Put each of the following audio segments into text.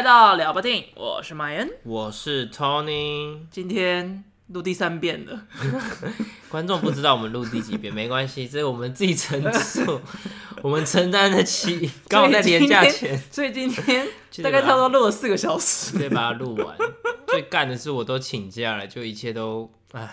来到聊吧电影，我是 Mayan，我是 Tony，今天录第三遍了，观众不知道我们录第几遍，没关系，这是我们自己承受，我们承担得起。刚好在连假前，所以今天大概差不多录了四个小时，对，把它录完。最干的是我都请假了，就一切都唉，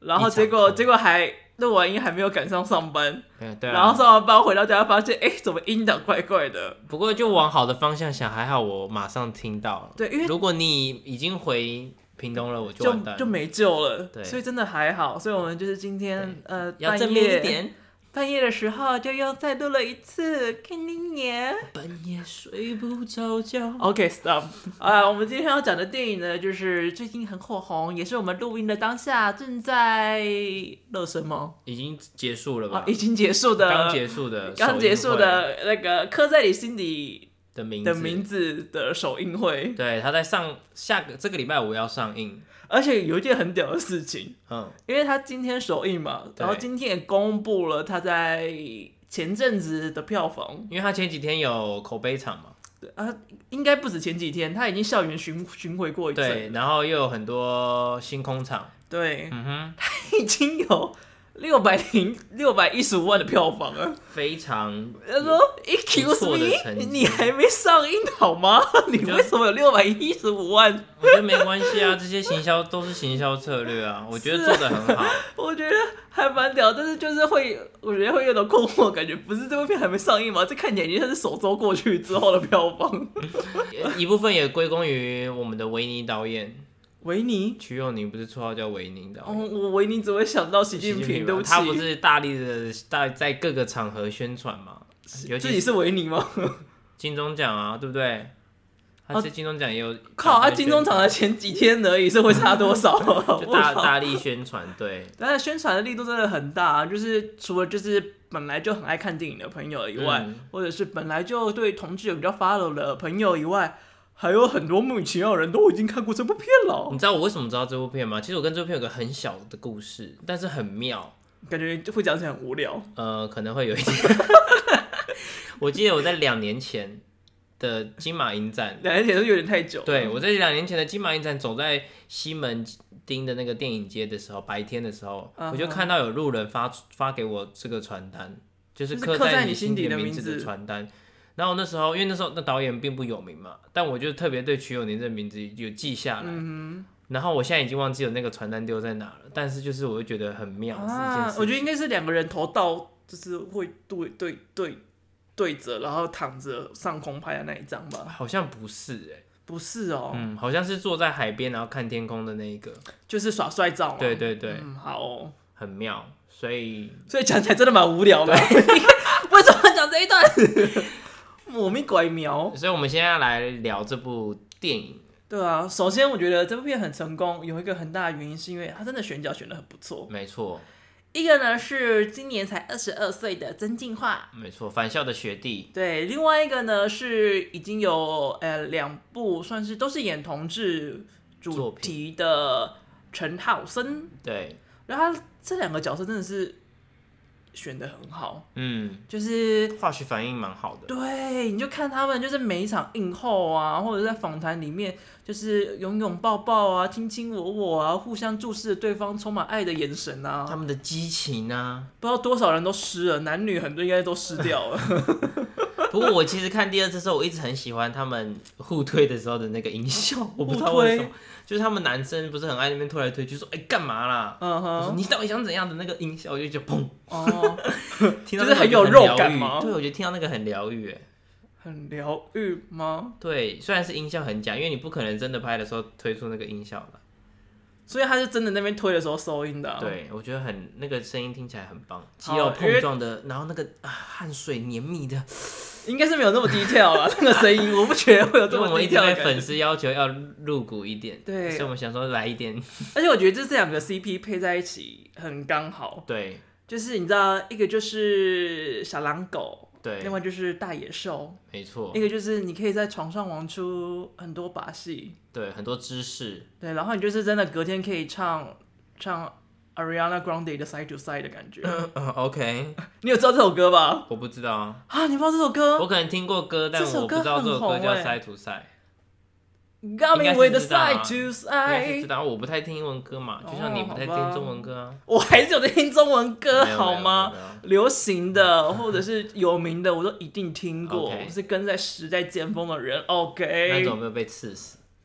然后结果结果还。录完音还没有赶上上班，对啊，然后上完班回到家发现，哎、欸，怎么音档怪怪的？不过就往好的方向想，还好我马上听到了。对，因为如果你已经回屏东了，我就就没救了。对，所以真的还好。所以我们就是今天呃，要正面一点。半夜的时候就又再录了一次，看你年半夜睡不着觉。OK，stop。啊，我们今天要讲的电影呢，就是最近很火红，也是我们录音的当下正在热身吗？已经结束了吧？啊、已经结束的，刚结束的，刚结束的那个刻在你心底的名的名字的首映会。对，他在上下个这个礼拜五要上映。而且有一件很屌的事情，嗯，因为他今天首映嘛，然后今天也公布了他在前阵子的票房，因为他前几天有口碑场嘛，对啊，应该不止前几天，他已经校园巡巡回过一次，对，然后又有很多星空场，对，嗯哼，他已经有。六百零六百一十五万的票房啊，非常。他说：“Excuse me，你还没上映好吗？你为什么有六百一十五万？”我觉得没关系啊，这些行销都是行销策略啊，我觉得做的很好。我觉得还蛮屌，但是就是会，我觉得会有点困惑感觉，不是这部片还没上映吗？这看起来已经是首周过去之后的票房，一部分也归功于我们的维尼导演。维尼，瞿友宁不是绰号叫维尼的。哦，我维尼只会想到习近平，对不起。他不是大力的大在各个场合宣传吗？尤其是维尼吗？金钟奖啊，对不对？他是金钟奖也有。靠，他金钟奖的前几天而已，是会差多少？就大大力宣传，对。但是宣传的力度真的很大，就是除了就是本来就很爱看电影的朋友以外，嗯、或者是本来就对同志有比较 follow 的朋友以外。还有很多莫名其妙的人都已经看过这部片了。你知道我为什么知道这部片吗？其实我跟这部片有个很小的故事，但是很妙，感觉就会讲起来很无聊。呃，可能会有一点。我记得我在两年前的金马影展，两年前都有点太久。对，我在两年前的金马影展走在西门町的那个电影街的时候，白天的时候，uh huh. 我就看到有路人发发给我这个传单，就是刻在你心底的名字的传单。然后那时候，因为那时候那导演并不有名嘛，但我就特别对曲友宁这个名字有记下来。然后我现在已经忘记了那个传单丢在哪了，但是就是我就觉得很妙。啊，我觉得应该是两个人头到，就是会对对对对着，然后躺着上空拍的那一张吧？好像不是哎、欸，不是哦，嗯，好像是坐在海边然后看天空的那一个，就是耍帅照。对对对，嗯，好哦，很妙。所以所以讲起来真的蛮无聊的。对为什么讲这一段？莫名怪妙，所以我们现在要来聊这部电影。对啊，首先我觉得这部片很成功，有一个很大的原因是因为它真的选角选的很不错。没错，一个呢是今年才二十二岁的曾敬驊，没错，返校的学弟。对，另外一个呢是已经有呃两部算是都是演同志主题的陈浩森。对，然后他这两个角色真的是。选的很好，嗯，就是化学反应蛮好的。对，你就看他们，就是每一场映后啊，或者在访谈里面，就是拥拥抱抱啊，卿卿我我啊，互相注视对方充满爱的眼神啊，他们的激情啊，不知道多少人都湿了，男女很多应该都湿掉了。不过我其实看第二次的时候，我一直很喜欢他们互推的时候的那个音效，我不知道为什么，就是他们男生不是很爱那边推来推去，说哎干嘛啦？嗯哼，你到底想怎样的那个音效，我就就砰哦，听到就是很有肉感吗？对，我觉得听到那个很疗愈，哎，很疗愈吗？对，虽然是音效很假，因为你不可能真的拍的时候推出那个音效了。所以他是真的那边推的时候收音的。啊，对，我觉得很那个声音听起来很棒，肌肉碰撞的，然后那个啊汗水黏密的，应该是没有那么低调了，那个声音我不觉得会有这么低调。我们一粉丝要求要露骨一点，对，所以我们想说来一点，而且我觉得这这两个 CP 配在一起很刚好，对，就是你知道一个就是小狼狗。对，另外就是大野兽，没错。一个就是你可以在床上玩出很多把戏，对，很多姿势，对，然后你就是真的隔天可以唱唱 Ariana Grande 的 Side to Side 的感觉。嗯，OK，你有知道这首歌吧？我不知道啊。啊，你不知道这首歌？我可能听过歌，但我不知道这首歌叫 Side to Side。Got me with the side to side。知道我不太听英文歌嘛，就像你不太听中文歌啊。我还是有在听中文歌，好吗？流行的或者是有名的，我都一定听过。我是跟在时代尖峰的人。OK。那你有没有被刺死？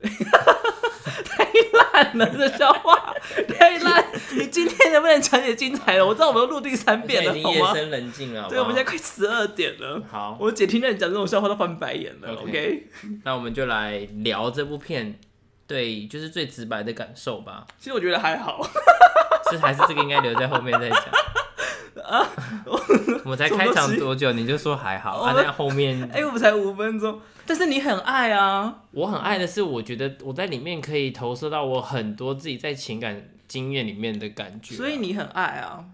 太烂了，这笑话太烂。你今天能不能讲点精彩的？我知道我们都录第三遍了，好吗？夜深人静了，对，我们现在快十二点了。好，我姐听到你讲这种笑话都翻白眼了。OK，那我们就来聊这部片，对，就是最直白的感受吧。其实我觉得还好，是还是这个应该留在后面再讲。啊，我才开场多久你就说还好？啊，那后面 哎，我们才五分钟。但是你很爱啊！我很爱的是，我觉得我在里面可以投射到我很多自己在情感经验里面的感觉，所以你很爱啊！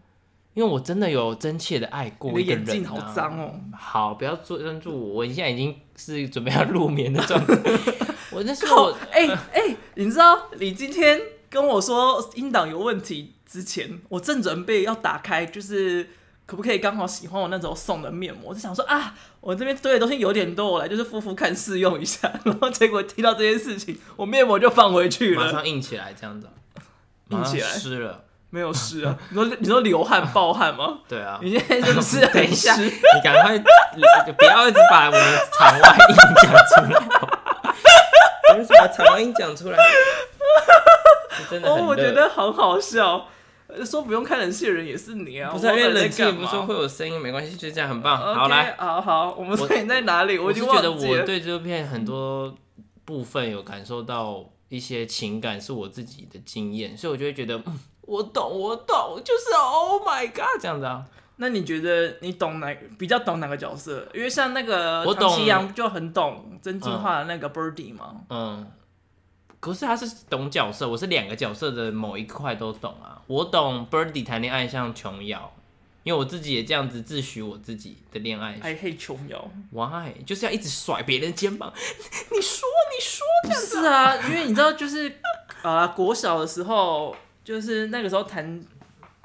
因为我真的有真切的爱过一个人。你的眼睛好脏哦！好，不要做关注我，我现在已经是准备要入眠的状态。我那时候，哎哎，你知道你今天跟我说音档有问题之前，我正准备要打开，就是。可不可以刚好喜欢我那时候送的面膜？我就想说啊，我这边堆的东西有点多，我来就是敷敷看试用一下。然后结果听到这件事情，我面膜就放回去了，马上硬起来这样子，硬起来湿了，没有湿啊？你说你说流汗暴汗吗？对啊，你现在是不是等一下？你赶快，不要一直把我的场外音讲出来，不要把场外音讲出来，真的哦，我觉得很好笑。说不用开冷气的人也是你啊！不是因为冷气不是说会有声音，没关系，就这样很棒。Okay, 好来，好好，我们重点在哪里？我，我是觉得我对这部片很多部分有感受到一些情感，是我自己的经验，所以我就会觉得，嗯，我懂，我懂，就是 Oh my God 这样子啊。那你觉得你懂哪比较懂哪个角色？因为像那个唐綺阳就很懂真心话的那个 Birdy 嘛，嗯。嗯可是他是懂角色，我是两个角色的某一块都懂啊。我懂 Birdy 谈恋爱像琼瑶，因为我自己也这样子自诩我自己的恋爱。I hate 琼瑶，Why？就是要一直甩别人的肩膀。你说，你说这样子。是啊，因为你知道，就是啊、呃，国小的时候，就是那个时候弹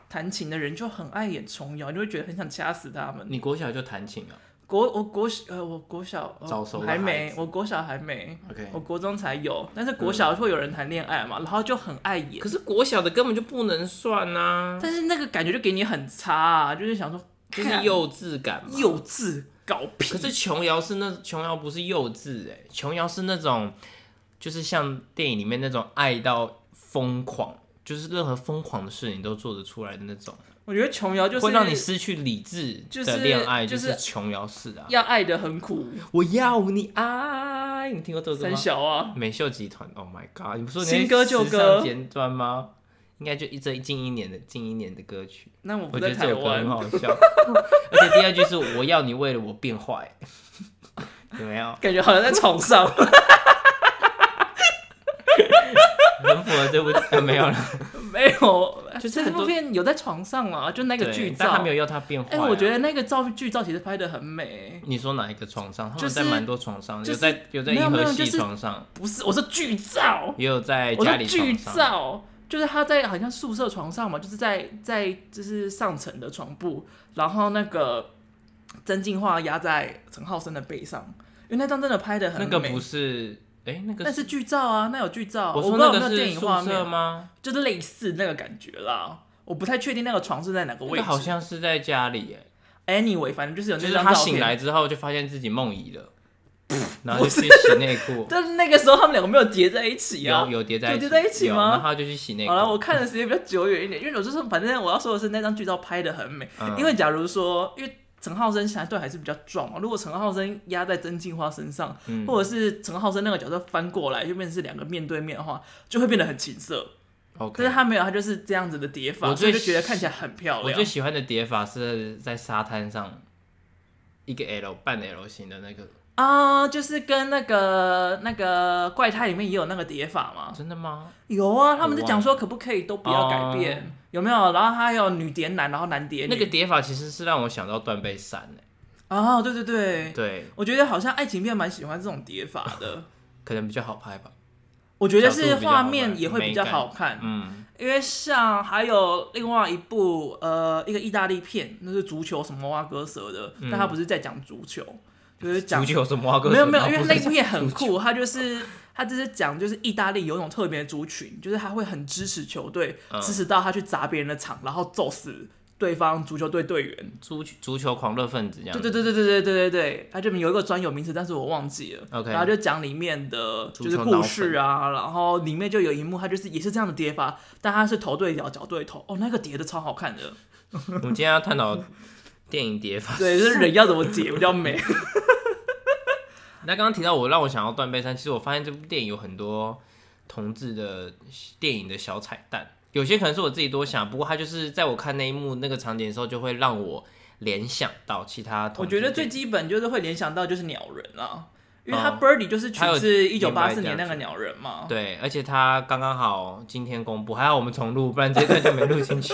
弹琴的人就很爱演琼瑶，你会觉得很想掐死他们。你国小就弹琴啊？国我国小呃我国小还没，我国小还没.我国中才有，但是国小会有人谈恋爱嘛、嗯，然后就很爱演。可是国小的根本就不能算啊！但是那个感觉就给你很差啊，就是想说 就是幼稚感嘛，幼稚搞屁。可是琼瑶是那琼瑶不是幼稚哎、欸，琼瑶是那种就是像电影里面那种爱到疯狂，就是任何疯狂的事情都做得出来的那种。我觉得琼瑶就是会让你失去理智的恋爱，就是琼瑶式啊，要爱的很苦。我要你爱，你听过这首歌吗？三小啊，美秀集团。Oh my god！你不说新歌旧歌尖端吗？应该就一这近一年的近一年的歌曲。那我不在台湾，我觉得这首歌很好笑。而且第二句是我要你为了我变坏，有没有？感觉好像在床上。很符合这部片没有了，没有，就是这部片有在床上嘛，就那个剧照，但他没有要他变坏、啊。哎、欸，我觉得那个照剧照其实拍的很美。你说哪一个床上？他们在蛮多床上，就是、有在有在银河系床上，不是，我说剧照，也有在家里剧照，就是他在好像宿舍床上嘛，就是在在就是上层的床铺，然后那个曾静华压在陈浩生的背上，因为那张真的拍的很美。那个不是。哎、欸，那个是那是剧照啊，那有剧照。我说那个是宿舍吗？就是类似那个感觉啦。我不太确定那个床是在哪个位置。好像是在家里哎。Anyway，反正就是有那张照片。就是他醒来之后就发现自己梦遗了，然后就去洗内裤。但是那个时候他们两个没有叠在一起啊？有有叠在一起，叠在一起吗？然后他就去洗内裤。好了，我看的时间比较久远一点，因为我就是反正我要说的是那张剧照拍的很美。嗯、因为假如说，因为。陈浩生相对还是比较壮嘛。如果陈浩生压在曾静花身上，嗯、或者是陈浩生那个角色翻过来，就变成是两个面对面的话，就会变得很情色。但是他没有，他就是这样子的叠法，所以就觉得看起来很漂亮。我最喜欢的叠法是在沙滩上，一个 L 半 L 型的那个。啊、uh，就是跟那个那个怪胎里面也有那个叠法嘛？真的吗？有啊，他们在讲说可不可以都不要改变，uh, 有没有？然后还有女叠男，然后男叠女。那个叠法其实是让我想到断背山诶。哦、oh，对对对对，我觉得好像爱情片蛮喜欢这种叠法的，可能比较好拍吧。我觉得是画面也会比较好看，嗯，因为像还有另外一部呃一个意大利片，那是足球什么挖割舌的，嗯，但他不是在讲足球。就是讲足球什么？没有没有，因为那部片很酷，他就是他就是讲就是意大利有一种特别的族群，就是他会很支持球队，嗯、支持到他去砸别人的场，然后揍死对方足球队队员，足足球狂热分子这样。对对对对对对对对对，他这边有一个专有名词，但是我忘记了。OK，然后就讲里面的就是故事啊，然后里面就有一幕，他就是也是这样的叠法，但他是头对脚，脚对头，哦，那个叠的超好看的。我们今天要探讨电影叠法，对，就是人要怎么叠比较美。那刚刚提到我让我想要断背山，其实我发现这部电影有很多同志的电影的小彩蛋，有些可能是我自己多想，不过他就是在我看那一幕那个场景的时候，就会让我联想到其他。我觉得最基本就是会联想到就是鸟人啊，因为他 Birdy 就是取自一九八四年那个鸟人嘛。对，而且他刚刚好今天公布，还好我们重录，不然这段就没录进去。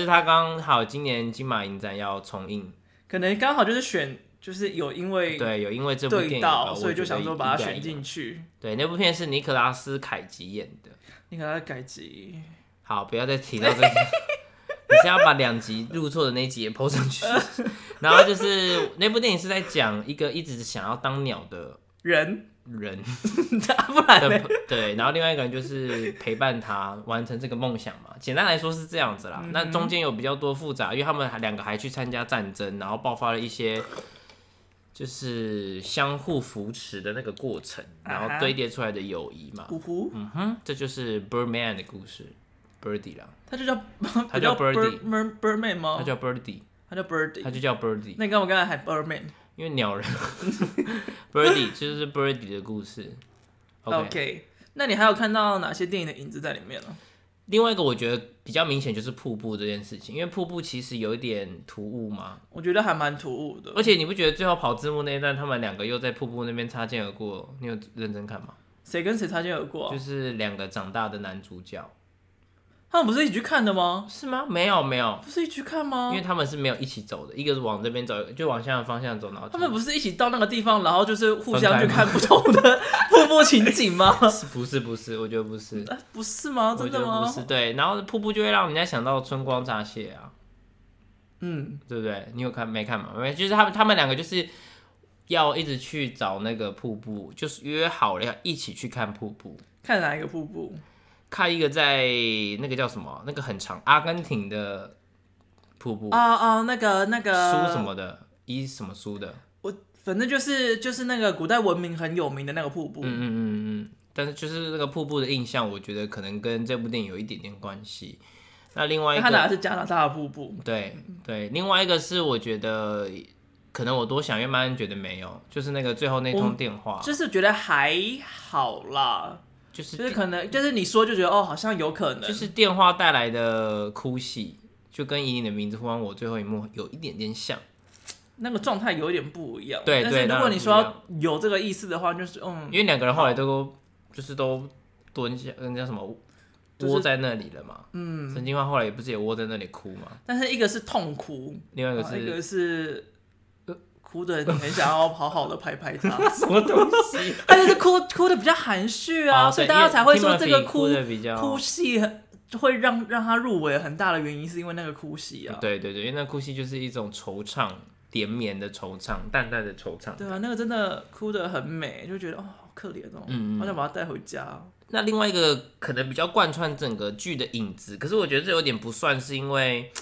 就是他刚好今年金马影展要重映，可能刚好就是选。就是有因为对有因为这部电影到，所以就想说把它选进去。对，那部片是尼可拉斯凯奇演的。尼可拉斯凯奇，好，不要再提到这个。你先要把两集入错的那集也 po 上去。然后就是那部电影是在讲一个一直想要当鸟的人人，不然呢？对，然后另外一个人就是陪伴他完成这个梦想嘛。简单来说是这样子啦。嗯、那中间有比较多复杂，因为他们还两个还去参加战争，然后爆发了一些。就是相互扶持的那个过程，然后堆叠出来的友谊嘛。嗯哼，这就是 Birdman 的故事，Birdy 啦。他就叫他叫 Birdy，Birdman 吗？他叫 Birdy，他叫 Birdy，他就叫 Birdy。那你干嘛刚才喊 Birdman？因为鸟人，Birdy 就是 Birdy 的故事。OK，那你还有看到哪些电影的影子在里面呢？另外一个我觉得比较明显就是瀑布这件事情，因为瀑布其实有一点突兀嘛，我觉得还蛮突兀的。而且你不觉得最后跑字幕那一段，他们两个又在瀑布那边擦肩而过？你有认真看吗？谁跟谁擦肩而过？就是两个长大的男主角。他们不是一起去看的吗？是吗？没有没有，不是一起去看吗？因为他们是没有一起走的，一个是往这边走，就往相反方向走，然后他们不是一起到那个地方，然后就是互相去看不同的瀑布 情景吗？不是不是，我觉得不是，不是吗？真的吗？不是，对，然后瀑布就会让人家想到春光乍泄啊，嗯，对不对？你有看没看吗？没，就是他们他们两个就是要一直去找那个瀑布，就是约好了要一起去看瀑布，看哪一个瀑布？看一个在那个叫什么，那个很长阿根廷的瀑布。哦哦，那个那个书什么的，一什么书的？我反正就是就是那个古代文明很有名的那个瀑布。嗯嗯嗯嗯。但是就是那个瀑布的印象，我觉得可能跟这部电影有一点点关系。那另外一个，他拿的是加拿大的瀑布。对对，另外一个是我觉得可能我多想，因为曼恩觉得没有，就是那个最后那通电话，就是觉得还好啦。就是就是可能就是你说就觉得哦，好像有可能，就是电话带来的哭戏，就跟以你的名字呼唤我最后一幕有一点点像，那个状态有一点不一样。对，但是如果你说有这个意思的话，就是嗯，因为两个人后来都好就是都蹲下，人家什么窝在那里了嘛。嗯，陈金花后来也不是也窝在那里哭嘛。但是一个是痛哭，另外一个是一个是。哭的你很想要好好的拍拍他，什么东西？他就是哭哭的比较含蓄啊，哦、所以大家才会说这个哭哭，哭戏会让让他入围很大的原因，是因为那个哭戏啊。对对对，因为那哭戏就是一种惆怅、连绵的惆怅、淡淡的惆怅。对啊，那个真的哭得很美，就觉得哦，好可怜哦，嗯，好想把他带回家。那另外一个可能比较贯穿整个剧的影子，可是我觉得这有点不算是因为。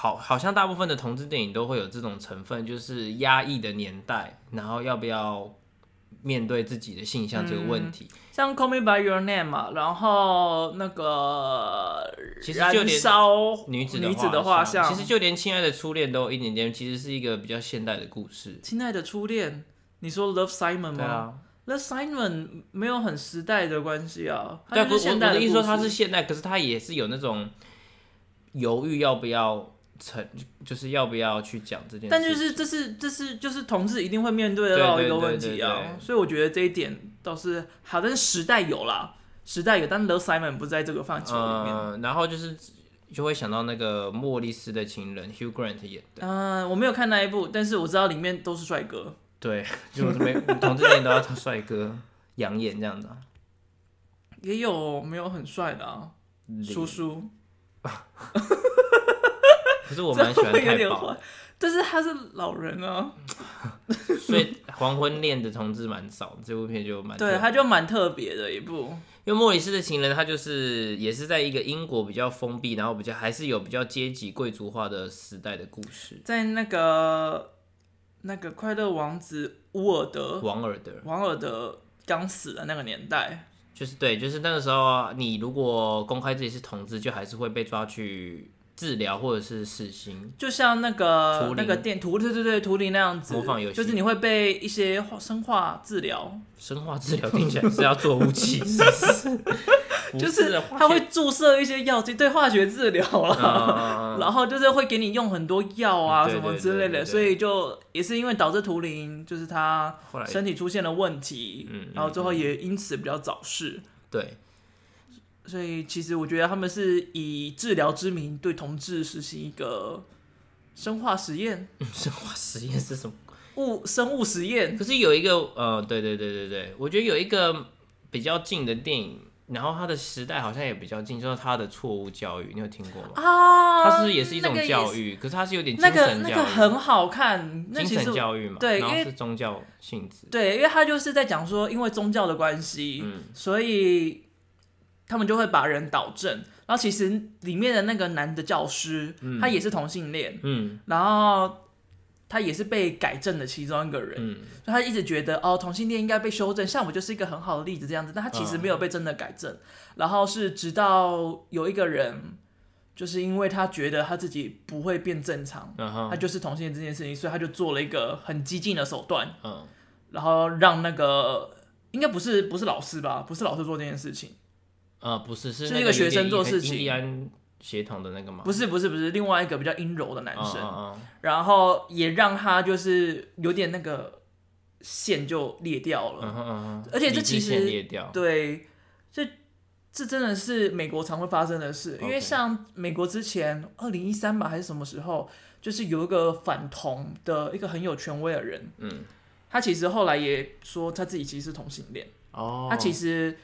好，好像大部分的同志电影都会有这种成分，就是压抑的年代，然后要不要面对自己的性向这个问题。嗯、像《Call Me by Your Name》嘛，然后那个其实就连烧女子女子的画像，其实就连《亲爱的初恋》都有一点点，其实是一个比较现代的故事。亲爱的初恋，你说 Love Simon 吗？，Love Simon 没有很时代的关系啊。对，不是我的意思说它是现代，可是它也是有那种犹豫要不要。成就是要不要去讲这件事，但就是这是这是就是同志一定会面对到一个问题啊，所以我觉得这一点倒是好，但是时代有啦，时代有，但 The Simon 不在这个范畴里面。嗯，然后就是就会想到那个莫里斯的情人 Hugh Grant 演的。嗯，我没有看那一部，但是我知道里面都是帅哥。对，就是每同志电影都要找帅哥养眼这样的。也有没有很帅的啊，叔叔。可是我蛮喜欢太保，但是他是老人啊，所以黄昏恋的同志蛮少，这部片就蛮对，他就蛮特别的一部。因为莫里斯的情人，他就是也是在一个英国比较封闭，然后比较还是有比较阶级贵族化的时代的故事，在那个那个快乐王子乌尔德。王尔德。王尔德刚死的那个年代。就是对，就是那个时候，你如果公开自己是同志，就还是会被抓去治疗或者是死刑。就像那个那个电图，对对对，图灵那样子，模仿游戏，就是你会被一些生化治疗。生化治疗听起来是要做武器，是是？就是他会注射一些药剂，对化学治疗了，然后就是会给你用很多药啊什么之类的，所以就也是因为导致图灵就是他身体出现了问题，然后最后也因此比较早逝。对，所以其实我觉得他们是以治疗之名对同志实行一个生化实验。生化实验是什么？物生物实验。可是有一个呃，对对对对对，我觉得有一个比较近的电影。然后他的时代好像也比较近，就是他的错误教育，你有听过吗？啊，它是不是也是一种教育，可是它是有点精神教育，那个那个很好看，精神教育嘛，对，因为是宗教性质，对，因为他就是在讲说，因为宗教的关系，嗯，所以他们就会把人导正，然后其实里面的那个男的教师，嗯，他也是同性恋，嗯，然后。他也是被改正的其中一个人，嗯，所以他一直觉得哦，同性恋应该被修正，像我就是一个很好的例子这样子，但他其实没有被真的改正，嗯、然后是直到有一个人，就是因为他觉得他自己不会变正常，他就是同性恋这件事情，所以他就做了一个很激进的手段，嗯，然后让那个应该不是不是老师吧，不是老师做这件事情，呃，不是是是一个学生做事情。协同的那个吗？不是不是不是，另外一个比较阴柔的男生，然后也让他就是有点那个线就裂掉了，嗯哼嗯哼，而且这其实裂掉，对，这这真的是美国常会发生的事，因为像美国之前二零一三吧还是什么时候，就是有一个反同的一个很有权威的人，嗯，他其实后来也说他自己其实是同性恋，哦，他其实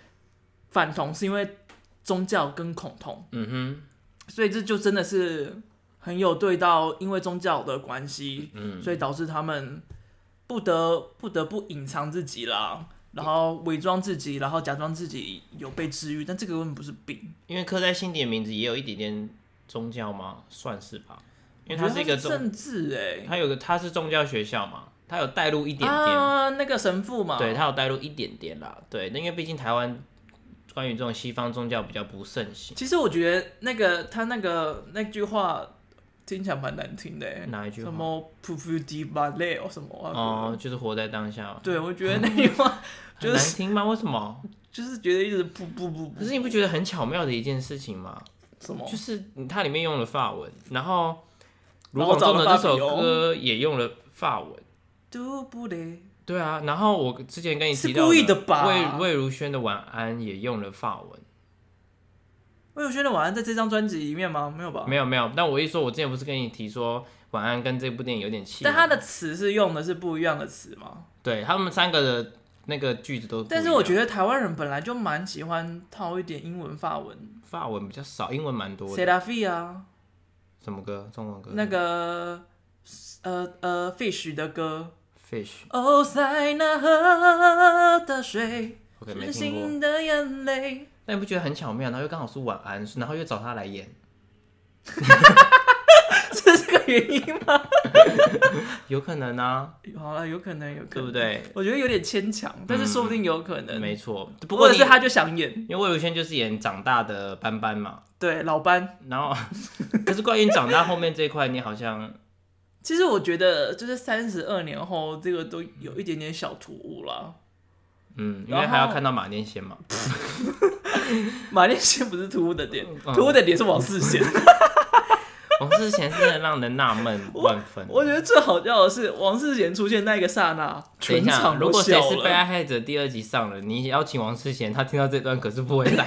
反同是因为宗教跟恐同，嗯哼。所以这就真的是很有对到，因为宗教的关系，嗯，所以导致他们不得不得不隐藏自己啦，然后伪装自己，然后假装自己有被治愈，但这个根本不是病。因为刻在心底的名字也有一点点宗教吗？算是吧，因为它是一个政治哎，它有个它是宗教学校嘛，它有带入一点点啊，那个神父嘛，对，它有带入一点点啦，对，那因为毕竟台湾。关于这种西方宗教比较不盛行，其实我觉得那个他那个那句话听起来蛮难听的。哪一句话？什么 “puf di ballet” 什么？哦，就是活在当下。对，我觉得那句话 就是难听吗？为什么？就是觉得一直不不不。可是你不觉得很巧妙的一件事情吗？什么？就是它里面用了法文，然后卢广仲的这首歌也用了法文。对啊，然后我之前跟你提到魏魏如萱的《晚安》也用了法文。魏如萱的《晚安》在这张专辑里面吗？没有吧？没有没有。但我一说，我之前不是跟你提说《晚安》跟这部电影有点契合，但他的词是用的是不一样的词吗？对，他们三个的那个句子都。但是我觉得台湾人本来就蛮喜欢套一点英文法文，法文比较少，英文蛮多的。C'est la vie 啊？什么歌？中文歌？那个呃呃，Fish 的歌。哦，塞纳河的水，是心的眼泪。那你不觉得很巧妙？然后又刚好是晚安，然后又找他来演，是这个原因吗？有可能啊。好了，有可能，有可能，对不对？我觉得有点牵强，但是说不定有可能。没错，不过是他就想演，因为魏如萱就是演长大的班班嘛。对，老班。然后，可是关于长大后面这一块，你好像。其实我觉得，就是三十二年后，这个都有一点点小突兀了。嗯，因为还要看到马念先嘛。马念先不是突兀的点，突兀的点是王世贤。王世贤真的让人纳闷 万分。我觉得最好笑的是王世贤出现那个刹那，全场如果谁是被害者第二集上了，你邀请王世贤，他听到这段可是不会来。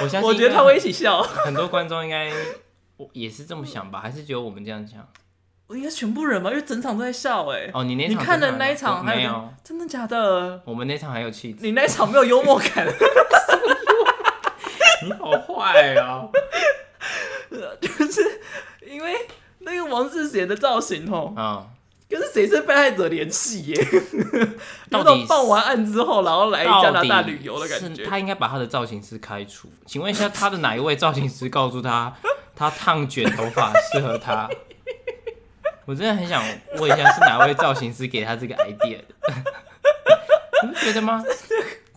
我相信，我觉得他会一起笑。很多观众应该。我也是这么想吧，还是只有我们这样想？我应该全部人吧，因为整场都在笑哎。哦，你那场你看的那一场还有？真的假的？我们那场还有气质。你那场没有幽默感。你好坏啊！就是因为那个王志贤的造型哦，啊，跟谁是被害者联系耶？到底报完案之后，然后来加拿大旅游的感觉。他应该把他的造型师开除。请问一下，他的哪一位造型师告诉他，他烫卷头发适合他？我真的很想问一下，是哪位造型师给他这个 idea 的？你觉得吗？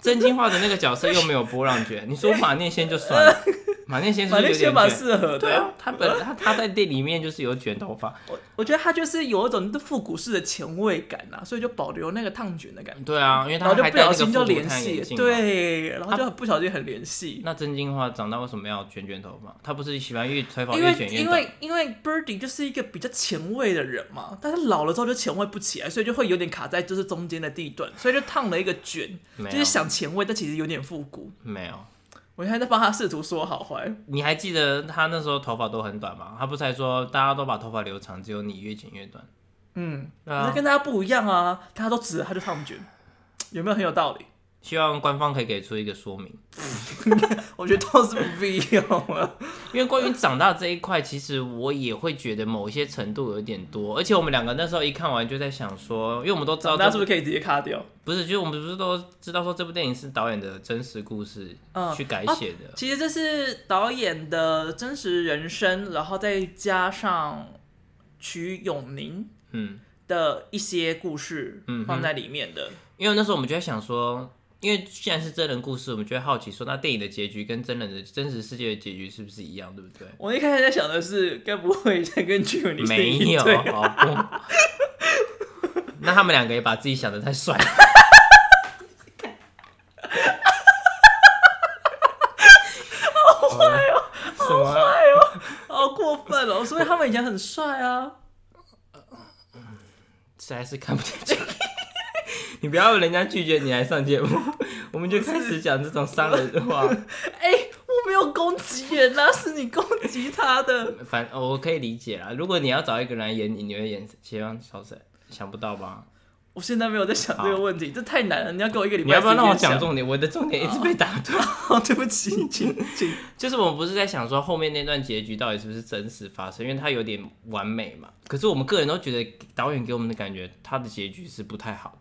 真心话的那个角色又没有波浪卷，你说马念先就算了。马念先是有点卷，蛮适合的。对啊，他本他他在店里面就是有卷头发。我我觉得他就是有一种复古式的前卫感啊，所以就保留那个烫卷的感觉。对啊，因为他然后就不小心就联系，对，然后就很不小心很联系。那真心话长大为什么要卷卷头发？他不是喜欢越吹发越卷越因为因为 Birdy 就是一个比较前卫的人嘛，但是老了之后就前卫不起来，所以就会有点卡在就是中间的地段，所以就烫了一个卷，就是想前卫，但其实有点复古。没有。我现在在帮他试图说好坏。你还记得他那时候头发都很短吗？他不是还说大家都把头发留长，只有你越剪越短。嗯，那、啊、跟大家不一样啊，大家都直，他就烫卷，有没有很有道理？希望官方可以给出一个说明。我觉得倒是不必要了，因为关于长大这一块，其实我也会觉得某一些程度有点多。而且我们两个那时候一看完就在想说，因为我们都知道，那是不是可以直接卡掉？不是，就是我们不是都知道说这部电影是导演的真实故事去改写的、嗯啊。其实这是导演的真实人生，然后再加上曲永宁嗯的一些故事放在里面的。因为那时候我们就在想说。因为既然是真人故事，我们就会好奇说，那电影的结局跟真人的真实世界的结局是不是一样，对不对？我一开始在想的是，该不会在跟瞿永宁没有？好 不？那他们两个也把自己想的太帅了。好坏哦！好坏哦！好过分哦！所以他们以前很帅啊。实在是看不进去。你不要人家拒绝你来上节目，我们就开始讲这种伤人的话。哎、欸，我没有攻击人，那是你攻击他的。反我可以理解啦。如果你要找一个人来演你，你会演希望小沈？想不到吧？我现在没有在想这个问题，这太难了。你要给我一个礼拜。你要不要让我讲重点？我的重点一直被打断。哦，对不起，请请。就是我们不是在想说后面那段结局到底是不是真实发生，因为它有点完美嘛。可是我们个人都觉得导演给我们的感觉，他的结局是不太好的。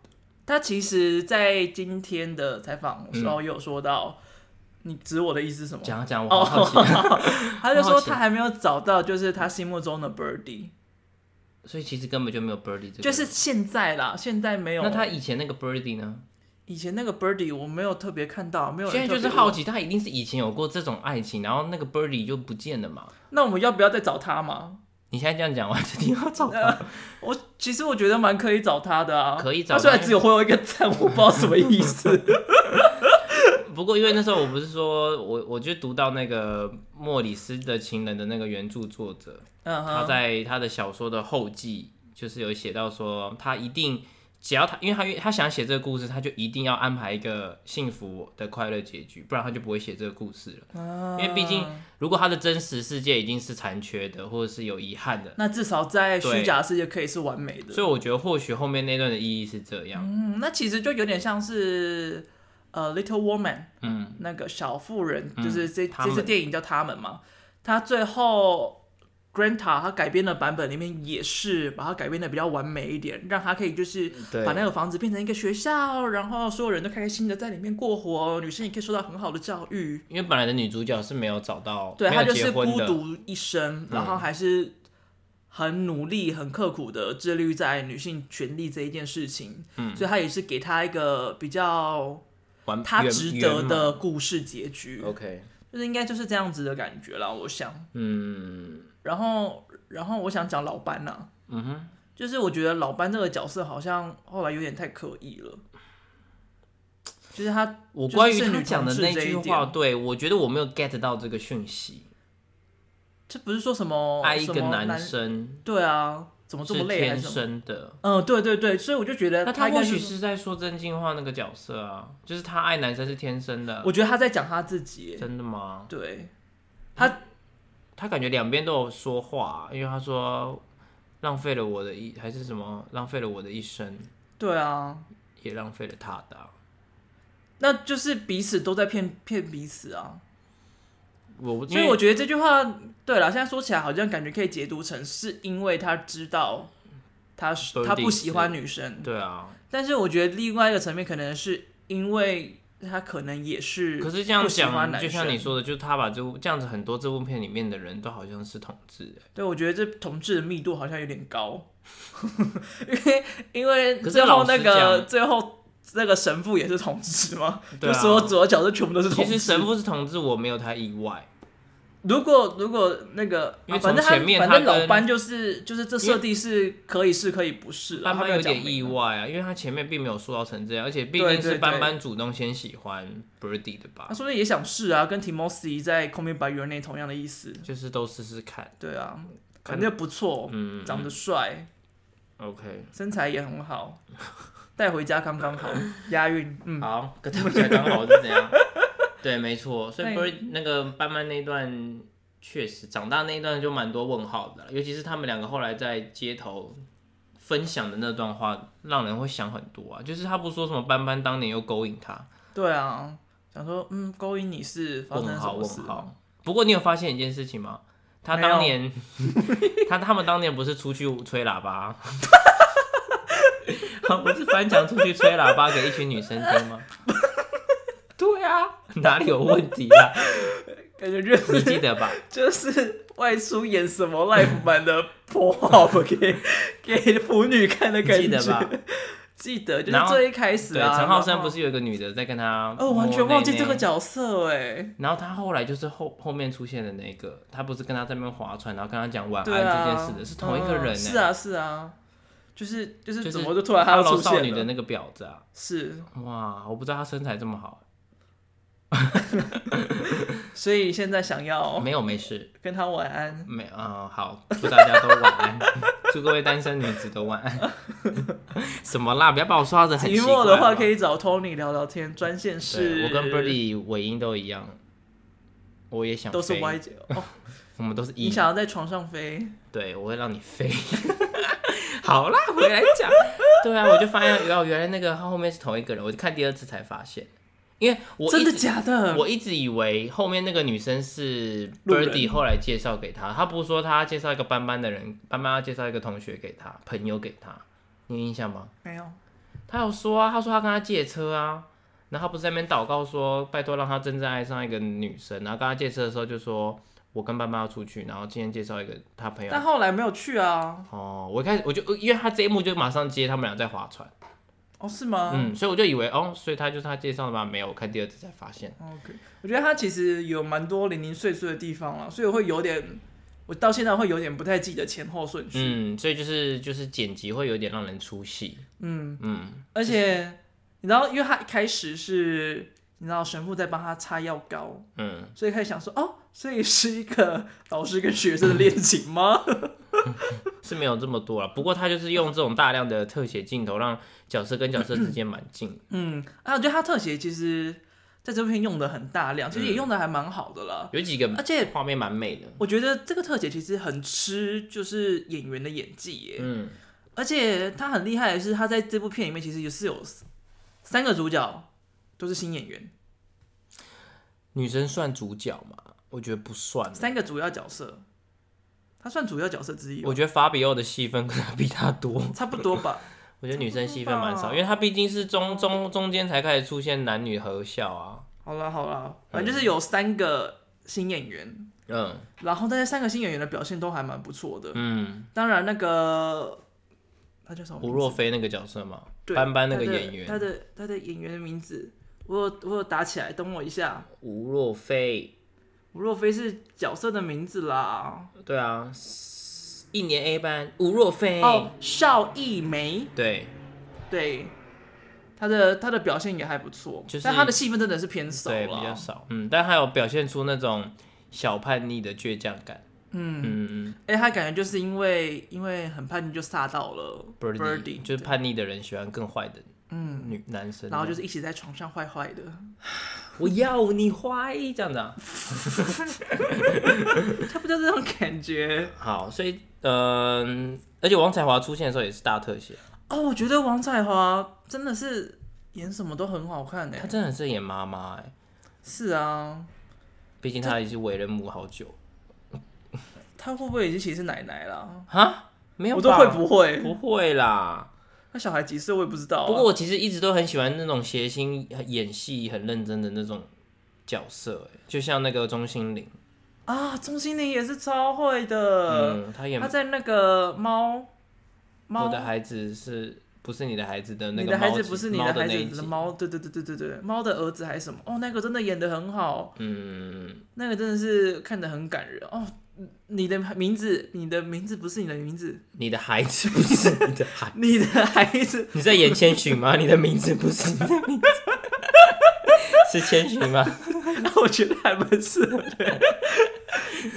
他其实，在今天的采访的时候，有说到，嗯、你指我的意思是什么？讲讲，我好奇。他就说他还没有找到，就是他心目中的 Birdy，所以其实根本就没有 Birdy 这个。就是现在啦，现在没有。那他以前那个 Birdy 呢？以前那个 Birdy 我没有特别看到，没有。现在就是好奇，他一定是以前有过这种爱情，然后那个 Birdy 就不见了嘛？那我们要不要再找他嘛？你现在这样讲，我还是挺要找他。呃、我其实我觉得蛮可以找他的啊，可以找他。他虽然只有会有一个赞，我不知道什么意思。不过因为那时候我不是说我我就读到那个莫里斯的情人的那个原著作者，他在他的小说的后记就是有写到说他一定。只要他，因为他他想写这个故事，他就一定要安排一个幸福的快乐结局，不然他就不会写这个故事了。啊、因为毕竟，如果他的真实世界已经是残缺的，或者是有遗憾的，那至少在虚假世界可以是完美的。所以我觉得，或许后面那段的意义是这样。嗯，那其实就有点像是呃，Little Woman，嗯，那个小妇人，就是这、嗯、这次电影叫他们嘛，他最后。Granta 他改编的版本里面也是把它改编的比较完美一点，让他可以就是把那个房子变成一个学校，然后所有人都开开心心的在里面过活，女生也可以受到很好的教育。因为本来的女主角是没有找到，对，她就是孤独一生，然后还是很努力、很刻苦的致力于在女性权利这一件事情。嗯，所以她也是给她一个比较她值得的故事结局。OK，就是应该就是这样子的感觉啦，我想。嗯。然后，然后我想讲老班呐、啊，嗯哼，就是我觉得老班这个角色好像后来有点太刻意了，就是他，我关于他讲的那句话，对，我觉得我没有 get 到这个讯息，这不是说什么爱一个男生，对啊，怎么这么累，天生的，嗯，对对对，所以我就觉得他，他或许是在说真心话那个角色啊，就是他爱男生是天生的，我觉得他在讲他自己，真的吗？对，他。他感觉两边都有说话，因为他说浪费了我的一还是什么浪费了我的一生，对啊，也浪费了他的，那就是彼此都在骗骗彼此啊。我所以我觉得这句话，对了，现在说起来好像感觉可以解读成是因为他知道他是他不喜欢女生，对啊。但是我觉得另外一个层面可能是因为他可能也是，可是这样讲，就像你说的，就是他把这部这样子很多这部片里面的人都好像是同志，对，我觉得这同志的密度好像有点高，因为因为最后那个最后。那个神父也是同志吗？对啊、就说左脚是全部都是同志。其实神父是同志，我没有太意外。如果如果那个，因为从前面他反正老班就是就是这设定是可以是可以不是，班班有点意外啊，因为他前面并没有塑造成这样，而且毕竟是班班主动先喜欢 Birdy 的吧？他说不定也想试啊，跟 Timothy 在 Call Me By Your Name 同样的意思，就是都试试看。对啊，肯定不错，嗯，长得帅，OK，身材也很好。带回家刚刚好，押韵。嗯，好，跟带回家刚好是怎样？对，没错。所以不是那个班班那段，确实长大那一段就蛮多问号的，尤其是他们两个后来在街头分享的那段话，让人会想很多啊。就是他不说什么班班当年又勾引他，对啊，想说嗯，勾引你是发生什么事？问号。不过你有发现一件事情吗？他当年，他他们当年不是出去吹喇叭？不是翻墙出去吹喇叭给一群女生听吗？对啊，哪里有问题啊？感觉就是你记得吧？就是外出演什么 live 版的 pop 给给腐女看的感觉，记得吧？记得，就是最一开始啊，陈浩生不是有一个女的在跟他？哦，完全忘记这个角色哎。然后他后来就是后后面出现的那个，他不是跟他在那边划船，然后跟他讲晚安这件事的，是同一个人。是啊，是啊。就是就是怎么就突然他要出现了？少女的那个婊子啊！是哇，我不知道她身材这么好，所以现在想要没有没事，跟他晚安。没啊、嗯，好，祝大家都晚安，祝各位单身女子都晚安。什么啦？不要把我说的很寂寞的话，可以找 Tony 聊聊天，专线是。我跟 Birdy 尾音都一样，我也想都是 Y 姐哦，我们都是一。你想要在床上飞？对，我会让你飞。好啦，回来讲。对啊，我就发现，原来那个他后面是同一个人。我就看第二次才发现，因为我真的假的？我一直以为后面那个女生是 Birdy 后来介绍给他。他不是说他介绍一个班班的人，班班要介绍一个同学给他，朋友给他。你有印象吗？没有。他有说啊，他说他跟他借车啊，然后他不是在那边祷告说，拜托让他真正爱上一个女生。然后跟他借车的时候就说。我跟班班要出去，然后今天介绍一个他朋友，但后来没有去啊。哦，我一开始我就因为他这一幕就马上接他们俩在划船。哦，是吗？嗯，所以我就以为哦，所以他就是他介绍的吗？没有，我看第二次才发现。OK，我觉得他其实有蛮多零零碎碎的地方了，所以我会有点，我到现在会有点不太记得前后顺序。嗯，所以就是就是剪辑会有点让人出戏。嗯嗯，而且你知道，因为他一开始是。你知道神父在帮他擦药膏，嗯，所以开始想说，哦，所以是一个老师跟学生的恋情吗？是没有这么多了，不过他就是用这种大量的特写镜头，让角色跟角色之间蛮近。嗯，啊，我觉得他特写其实在这部片用的很大量，其实也用的还蛮好的了，有几个，而且画面蛮美的。我觉得这个特写其实很吃就是演员的演技耶，嗯，而且他很厉害的是，他在这部片里面其实也是有三个主角。都是新演员，女生算主角吗？我觉得不算。三个主要角色，他算主要角色之一。我觉得法比奥的戏份可能比他多，差不多吧。我觉得女生戏份蛮少，因为他毕竟是中中中间才开始出现男女合校啊。好了好了，反正就是有三个新演员，嗯，然后但是三个新演员的表现都还蛮不错的，嗯，当然那个他叫什么？吴若飞那个角色嘛，班班那个演员，他的他的演员的名字。我有我有打起来，等我一下。吴若飞，吴若飞是角色的名字啦。对啊，一年 A 班，吴若飞。哦，邵艺梅。对，对，他的他的表现也还不错，就是但他的戏份真的是偏少，对，比较少。嗯，但他有表现出那种小叛逆的倔强感。嗯嗯嗯。哎、欸，他感觉就是因为因为很叛逆就杀到了 Birdy，就是叛逆的人喜欢更坏的。嗯，女男生，然后就是一起在床上坏坏的，我要你坏这样子啊，差不多这种感觉。好，所以嗯、呃，而且王彩华出现的时候也是大特写哦。我觉得王彩华真的是演什么都很好看哎，她真的是演妈妈哎，是啊，毕竟她已经为人母好久。她会不会已经其实是奶奶了？啊？没有，我都会不会？不会啦。那小孩几岁我也不知道啊。不过我其实一直都很喜欢那种谐星演戏很认真的那种角色，就像那个钟欣凌啊，钟欣凌也是超会的。嗯，他演他在那个猫猫，我的孩子是不是你的孩子的那个？你的孩子不是你的孩子的猫？对对对对对对，猫的儿子还是什么？哦，那个真的演的很好。嗯，那个真的是看得很感人哦。你的名字，你的名字不是你的名字，你的孩子不是你的孩，你的孩子，你在演千寻吗？你的名字不是你的名字，是千寻吗？我觉得还蛮适合的。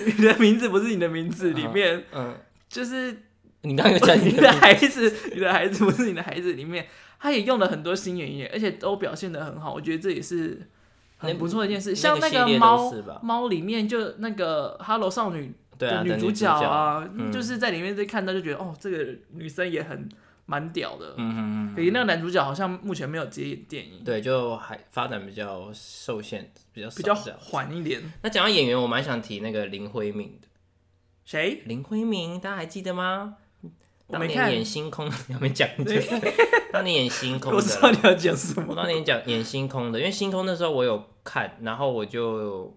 你的名字不是你的名字里面，嗯，就是你刚刚有讲你的孩子，你的孩子不是你的孩子里面，他也用了很多新演员，而且都表现的很好，我觉得这也是。很不错的一件事，像那个猫猫里面就那个哈喽少女的女主角啊，就是在里面就看到就觉得哦，这个女生也很蛮屌的。嗯嗯嗯。比那个男主角好像目前没有接演电影。对，就还发展比较受限，比较比较缓一点。那讲到演员，我蛮想提那个林辉敏的。谁？林辉明，大家还记得吗？当年演星空，有没有讲？对，当年演星空的，我知道你要讲什么。当年讲演星空的，因为星空那时候我有看，然后我就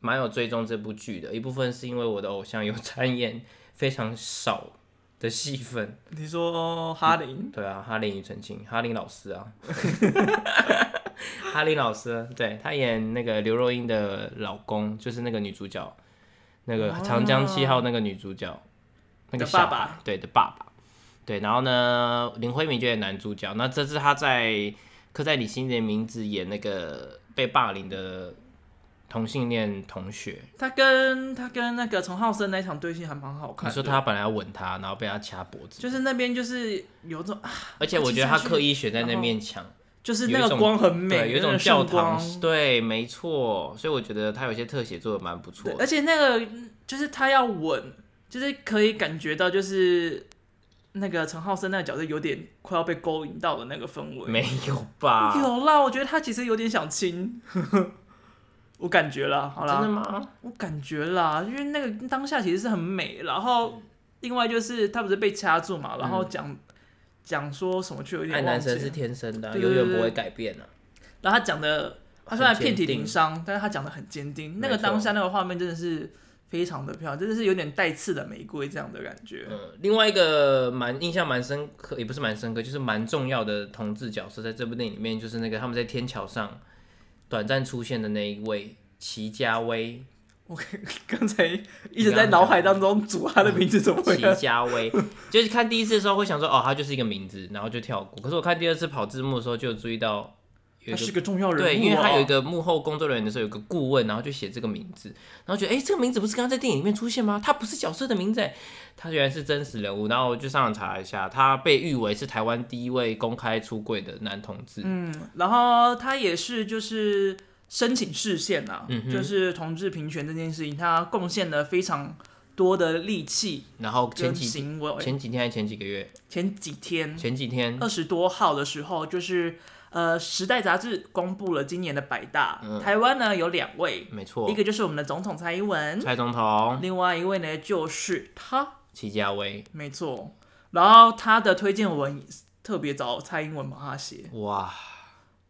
蛮有追踪这部剧的。一部分是因为我的偶像有参演非常少的戏份。你说哈林？对啊，哈林庾澄庆，哈林老师啊，哈林老师，对，他演那个刘若英的老公，就是那个女主角，那个长江七号那个女主角。那个爸爸，对的爸爸，对，然后呢，林辉明就演男主角。那这次他在《刻在你心里的名字》演那个被霸凌的同性恋同学。他跟他跟那个陈浩森那场对戏还蛮好看。你说他本来要吻他，然后被他掐脖子，就是那边就是有种，而且我觉得他刻意选在那面墙，就是那个光很美，有一种教堂，对，没错。所以我觉得他有些特写做的蛮不错，而且那个就是他要吻。就是可以感觉到，就是那个陈浩生那个角色有点快要被勾引到的那个氛围。没有吧？有啦，我觉得他其实有点想亲，我感觉啦。好啦，真的吗？我感觉啦，因为那个当下其实是很美。然后另外就是他不是被掐住嘛，然后讲讲、嗯、说什么，却有点爱男生是天生的，永远不会改变的。然后他讲的，他虽然遍体鳞伤，但是他讲的很坚定。那个当下那个画面真的是。非常的漂亮，真的是有点带刺的玫瑰这样的感觉。嗯，另外一个蛮印象蛮深刻，也不是蛮深刻，就是蛮重要的同志角色，在这部电影里面，就是那个他们在天桥上短暂出现的那一位齐家威。我刚才一直在脑海当中组他的名字怎么会？祁家威，就是看第一次的时候会想说，哦，他就是一个名字，然后就跳过。可是我看第二次跑字幕的时候，就有注意到。他是个重要人物，对，因为他有一个幕后工作人员的时候，有个顾问，然后就写这个名字，然后觉得，哎，这个名字不是刚刚在电影里面出现吗？他不是角色的名字，他原来是真实人物。然后我就上网查一下，他被誉为是台湾第一位公开出柜的男同志。嗯，然后他也是就是申请视线呐，嗯、就是同志平权这件事情，他贡献了非常多的力气。然后前几前几天还是前几个月？前几天，前几天二十多号的时候，就是。呃，《时代》杂志公布了今年的百大，嗯、台湾呢有两位，没错，一个就是我们的总统蔡英文，蔡总统，另外一位呢就是他，祁家威，没错，然后他的推荐文特别找蔡英文帮他写，哇，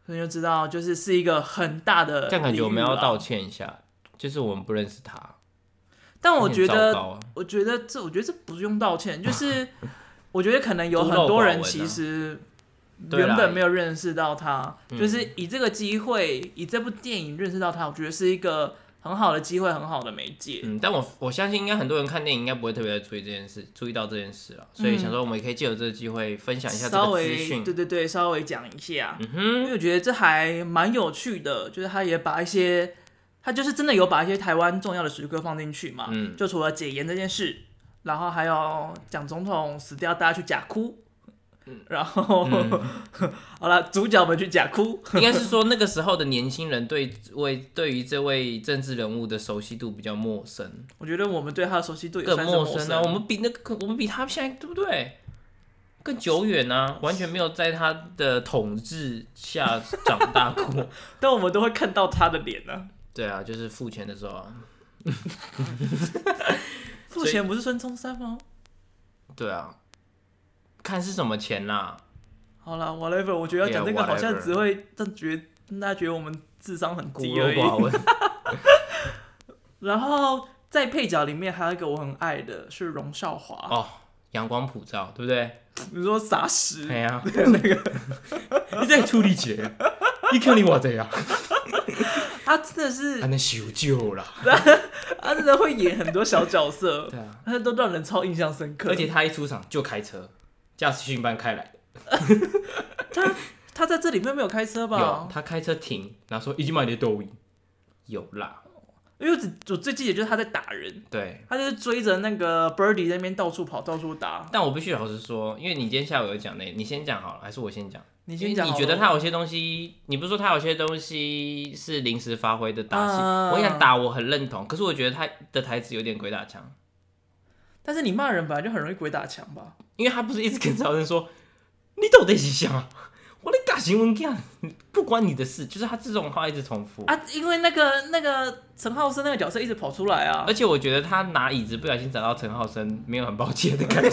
所以就知道就是是一个很大的，这样感觉我们要道歉一下，就是我们不认识他，但我觉得，啊、我觉得这，我觉得这不用道歉，就是 我觉得可能有很多人其实。原本没有认识到他，就是以这个机会，以这部电影认识到他，我觉得是一个很好的机会，很好的媒介。嗯，但我我相信应该很多人看电影应该不会特别注意这件事，注意到这件事了，所以想说我们也可以借由这个机会分享一下这个资讯。对对对，稍微讲一下。嗯哼，因为我觉得这还蛮有趣的，就是他也把一些，他就是真的有把一些台湾重要的时刻放进去嘛。嗯，就除了解严这件事，然后还有蒋总统死掉，大家去假哭。然后，嗯、好了，主角们去假哭，应该是说那个时候的年轻人对为对于这位政治人物的熟悉度比较陌生。我觉得我们对他的熟悉度也算是陌生啊。我们比那个，我们比他现在对不对？更久远啊，完全没有在他的统治下长大过，但我们都会看到他的脸呢、啊。对啊，就是付钱的时候啊。付钱不是孙中山吗？对啊，看是什么钱啦。好了，whatever，我觉得要讲这个好像只会让觉家觉得我们智商很低而已。然后在配角里面还有一个我很爱的是荣少华。哦，阳光普照，对不对？你说傻屎？对呀，那个。你在处理姐，你看你我这样，他真的是他能修旧了，他真的会演很多小角色，对啊，他都让人超印象深刻。而且他一出场就开车，驾驶训班开来的。他他在这里面没有开车吧？有，他开车停，然后说已经买的抖音，有啦。因为我最记得就是他在打人，对，他就是追着那个 Birdy 在那边到处跑，到处打。但我必须老实说，因为你今天下午有讲那，你先讲好了，还是我先讲？你先讲。你觉得他有些东西，你不是说他有些东西是临时发挥的打戏？呃、我想打，我很认同。可是我觉得他的台词有点鬼打墙。但是你骂人本来就很容易鬼打墙吧？因为他不是一直跟曹生说，你到底是想？我的假新闻看，不关你的事，就是他这种话一直重复。啊，因为那个那个陈浩生那个角色一直跑出来啊，而且我觉得他拿椅子不小心砸到陈浩生，没有很抱歉的感觉，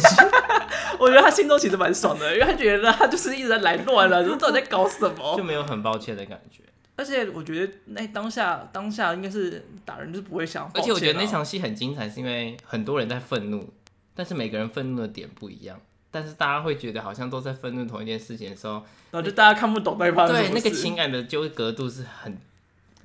我觉得他心中其实蛮爽的，因为他觉得他就是一直在来乱了，就到底在搞什么，就没有很抱歉的感觉。而且我觉得那当下当下应该是打人就是不会想，而且我觉得那场戏很精彩，是因为很多人在愤怒，但是每个人愤怒的点不一样。但是大家会觉得好像都在愤怒同一件事情的时候，然后就大家看不懂对方。对，那个情感的纠葛度是很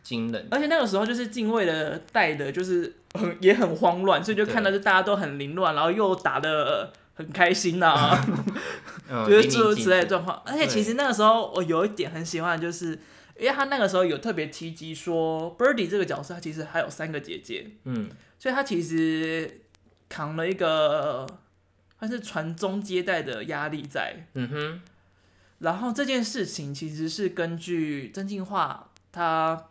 惊人。而且那个时候就是敬畏的带的，就是很也很慌乱，所以就看到就大家都很凌乱，然后又打的很开心呐、啊，就是诸如此类的状况。而且其实那个时候我有一点很喜欢，就是因为他那个时候有特别提及说，Birdy 这个角色他其实还有三个姐姐，嗯，所以他其实扛了一个。他是传宗接代的压力在，嗯哼，然后这件事情其实是根据曾静化他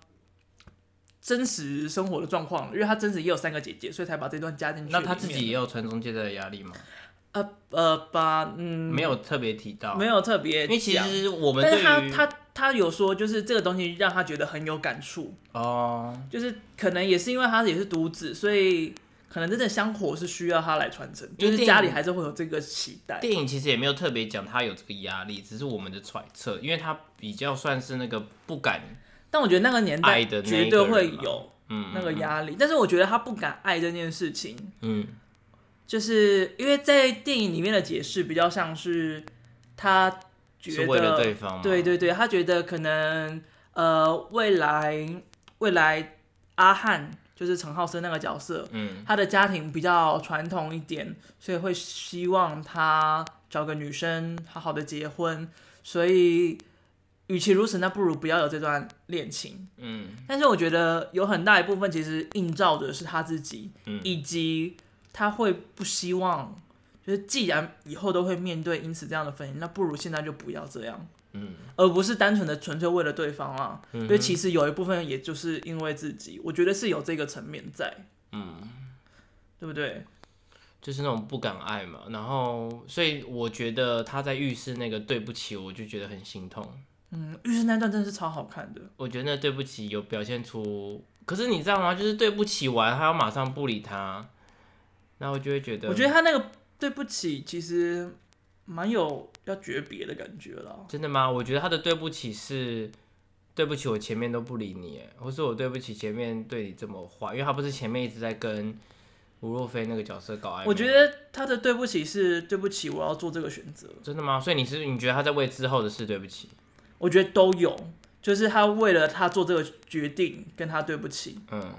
真实生活的状况，因为他真实也有三个姐姐，所以才把这段加进去。那他自己也有传宗接代的压力吗？呃呃，把嗯，没有特别提到，没有特别，因为其实我们但是他他他有说，就是这个东西让他觉得很有感触哦，就是可能也是因为他也是独子，所以。可能真的香火是需要他来传承，就是家里还是会有这个期待。电影其实也没有特别讲他有这个压力，只是我们的揣测，因为他比较算是那个不敢。但我觉得那个年代绝对会有那个压力，但是我觉得他不敢爱这件事情，嗯，就是因为在电影里面的解释比较像是他觉得，为了对方，对对对，他觉得可能呃未来未来阿汉。就是陈浩生那个角色，嗯，他的家庭比较传统一点，所以会希望他找个女生好好的结婚。所以，与其如此，那不如不要有这段恋情，嗯。但是我觉得有很大一部分其实映照的是他自己，嗯，以及他会不希望，就是既然以后都会面对因此这样的婚姻，那不如现在就不要这样。嗯，而不是单纯的纯粹为了对方啊，嗯、哼因为其实有一部分也就是因为自己，我觉得是有这个层面在，嗯，对不对？就是那种不敢爱嘛，然后所以我觉得他在浴室那个对不起，我就觉得很心痛。嗯，浴室那段真的是超好看的，我觉得那对不起有表现出，可是你知道吗？就是对不起完，他要马上不理他，然后我就会觉得，我觉得他那个对不起其实。蛮有要诀别的感觉了。真的吗？我觉得他的对不起是对不起，我前面都不理你，或是我对不起前面对你这么坏，因为他不是前面一直在跟吴若飞那个角色搞暧昧。我觉得他的对不起是对不起，我要做这个选择。真的吗？所以你是你觉得他在为之后的事对不起？我觉得都有，就是他为了他做这个决定跟他对不起。嗯。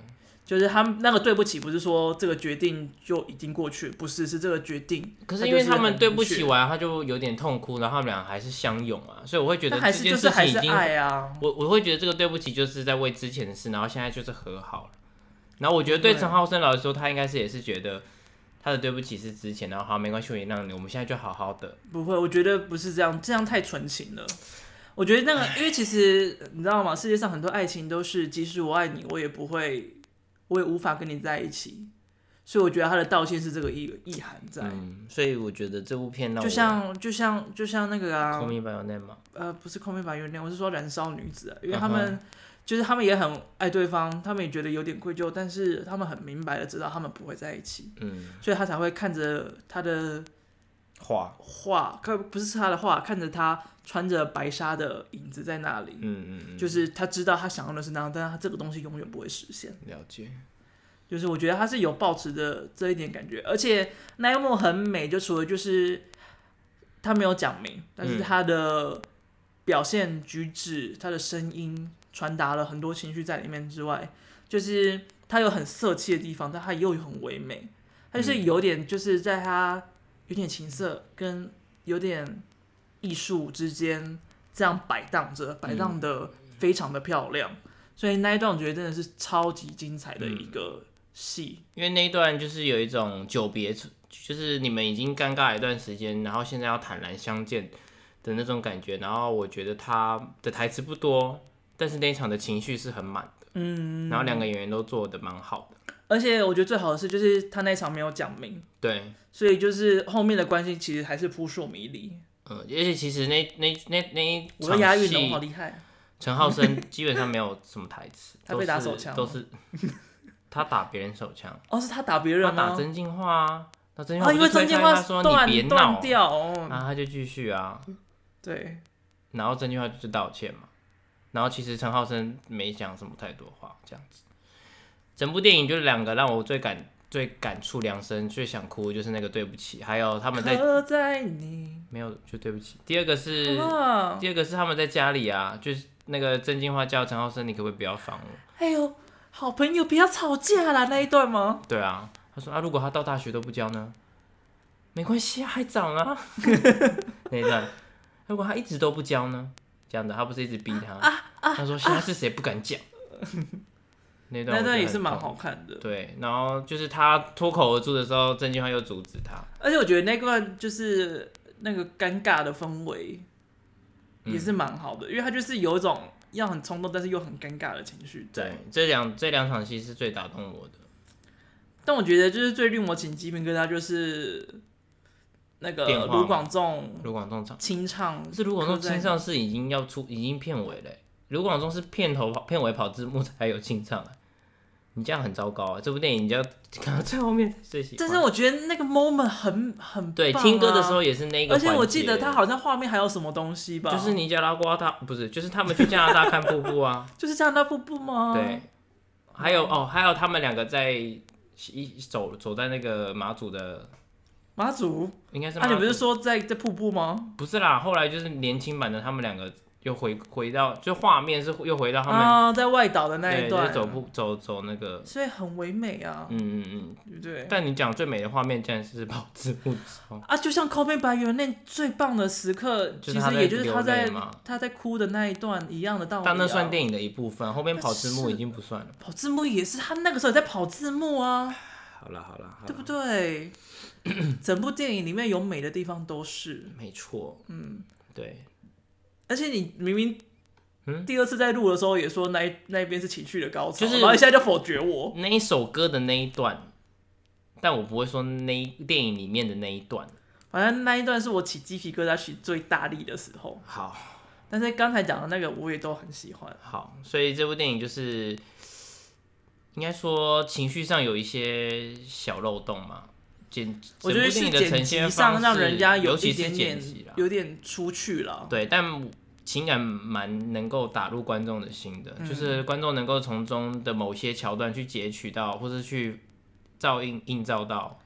就是他们那个对不起，不是说这个决定就已经过去，不是，是这个决定。可是因为他们对不起完，他就有点痛哭，然后他们俩还是相拥啊，所以我会觉得这件事情已经。我我会觉得这个对不起就是在为之前的事，然后现在就是和好了。然后我觉得对陈浩生老师说，他应该是也是觉得他的对不起是之前，然后好没关系，我原谅你，我们现在就好好的。不会，我觉得不是这样，这样太纯情了。我觉得那个，因为其实你知道吗？世界上很多爱情都是，即使我爱你，我也不会。我也无法跟你在一起，所以我觉得他的道歉是这个意意涵在。嗯，所以我觉得这部片就像就像就像那个啊呃，不是 Me By Your Name，我是说燃烧女子啊，因为他们就是他们也很爱对方，他们也觉得有点愧疚，但是他们很明白的知道他们不会在一起，嗯，所以他才会看着他的画画，看不是他的画，看着他穿着白纱的影子在那里，嗯嗯嗯，就是他知道他想要的是那样，但是他这个东西永远不会实现。了解，就是我觉得他是有抱持的这一点感觉，而且那一幕很美，就除了就是他没有讲明，但是他的表现举止，他的声音。传达了很多情绪在里面之外，就是他有很色气的地方，但他又很唯美。他就是有点，就是在他有点情色跟有点艺术之间这样摆荡着，摆荡的非常的漂亮。所以那一段我觉得真的是超级精彩的一个戏，因为那一段就是有一种久别，就是你们已经尴尬一段时间，然后现在要坦然相见的那种感觉。然后我觉得他的台词不多。但是那一场的情绪是很满的，嗯，然后两个演员都做的蛮好的，而且我觉得最好的是，就是他那一场没有讲明，对，所以就是后面的关系其实还是扑朔迷离，嗯，而且其实那那那那一场戏，我押韵好厉害，陈浩生基本上没有什么台词，他被打手枪，都是他打别人手枪，哦，是他打别人，他打曾敬驊啊，那曾敬驊因为曾敬驊说你别闹？掉，然后他就继续啊，对，然后曾敬驊就道歉嘛。然后其实陈浩生没讲什么太多话，这样子，整部电影就是两个让我最感最感触良深、最想哭，就是那个对不起，还有他们在，在你没有就对不起。第二个是第二个是他们在家里啊，就是那个郑敬驊叫陈浩生，你可不可以不要烦我？哎呦，好朋友不要吵架啦，那一段吗？对啊，他说啊，如果他到大学都不交呢？没关系啊，还早啊。那一段，如果他一直都不交呢？这样的，他不是一直逼他。啊啊、他说：“现在是谁不敢讲？”啊、那段那段也是蛮好看的。对，然后就是他脱口而出的时候，郑敬驊又阻止他。而且我觉得那段就是那个尴尬的氛围也是蛮好的，嗯、因为他就是有一种要很冲动，但是又很尴尬的情绪。对，这两这两场戏是最打动我的。但我觉得就是最令我起鸡皮疙瘩就是。那个卢广仲，卢广仲唱清唱，是卢广仲清唱是已经要出，已经片尾了。卢广仲是片头跑片尾跑字幕才有清唱，你这样很糟糕啊！这部电影你就要 看到最后面最喜欢。但是我觉得那个 moment 很很、啊、对，听歌的时候也是那个，而且我记得他好像画面还有什么东西吧？就是尼加拉瓜他不是，就是他们去加拿大看瀑布啊，就是加拿大瀑布吗？对，还有哦，还有他们两个在一走走在那个马祖的。马祖应该是啊，你不是说在在瀑布吗？不是啦，后来就是年轻版的，他们两个又回回到，就画面是又回到他们、啊、在外岛的那一段，就是、走步走走那个，所以很唯美啊。嗯嗯嗯，对不对？但你讲最美的画面，竟然是跑字幕啊，就像《Call Me by Your Name》最棒的时刻，其实也就是他在他在哭的那一段一样的道理、啊。但那算电影的一部分，后面跑字幕已经不算了。跑字幕也是他那个时候在跑字幕啊。好了好了，对不对？整部电影里面有美的地方都是没错，嗯，对。而且你明明，第二次在录的时候也说那一那一边是情绪的高潮，就是然后现在就否决我那一首歌的那一段，但我不会说那一电影里面的那一段，反正那一段是我起鸡皮疙瘩起最大力的时候。好，但是刚才讲的那个我也都很喜欢。好，所以这部电影就是应该说情绪上有一些小漏洞嘛。我觉得是剪辑上让人家有一点点有点出去了。对，但情感蛮能够打入观众的心的，嗯、就是观众能够从中的某些桥段去截取到，或是去照应映照到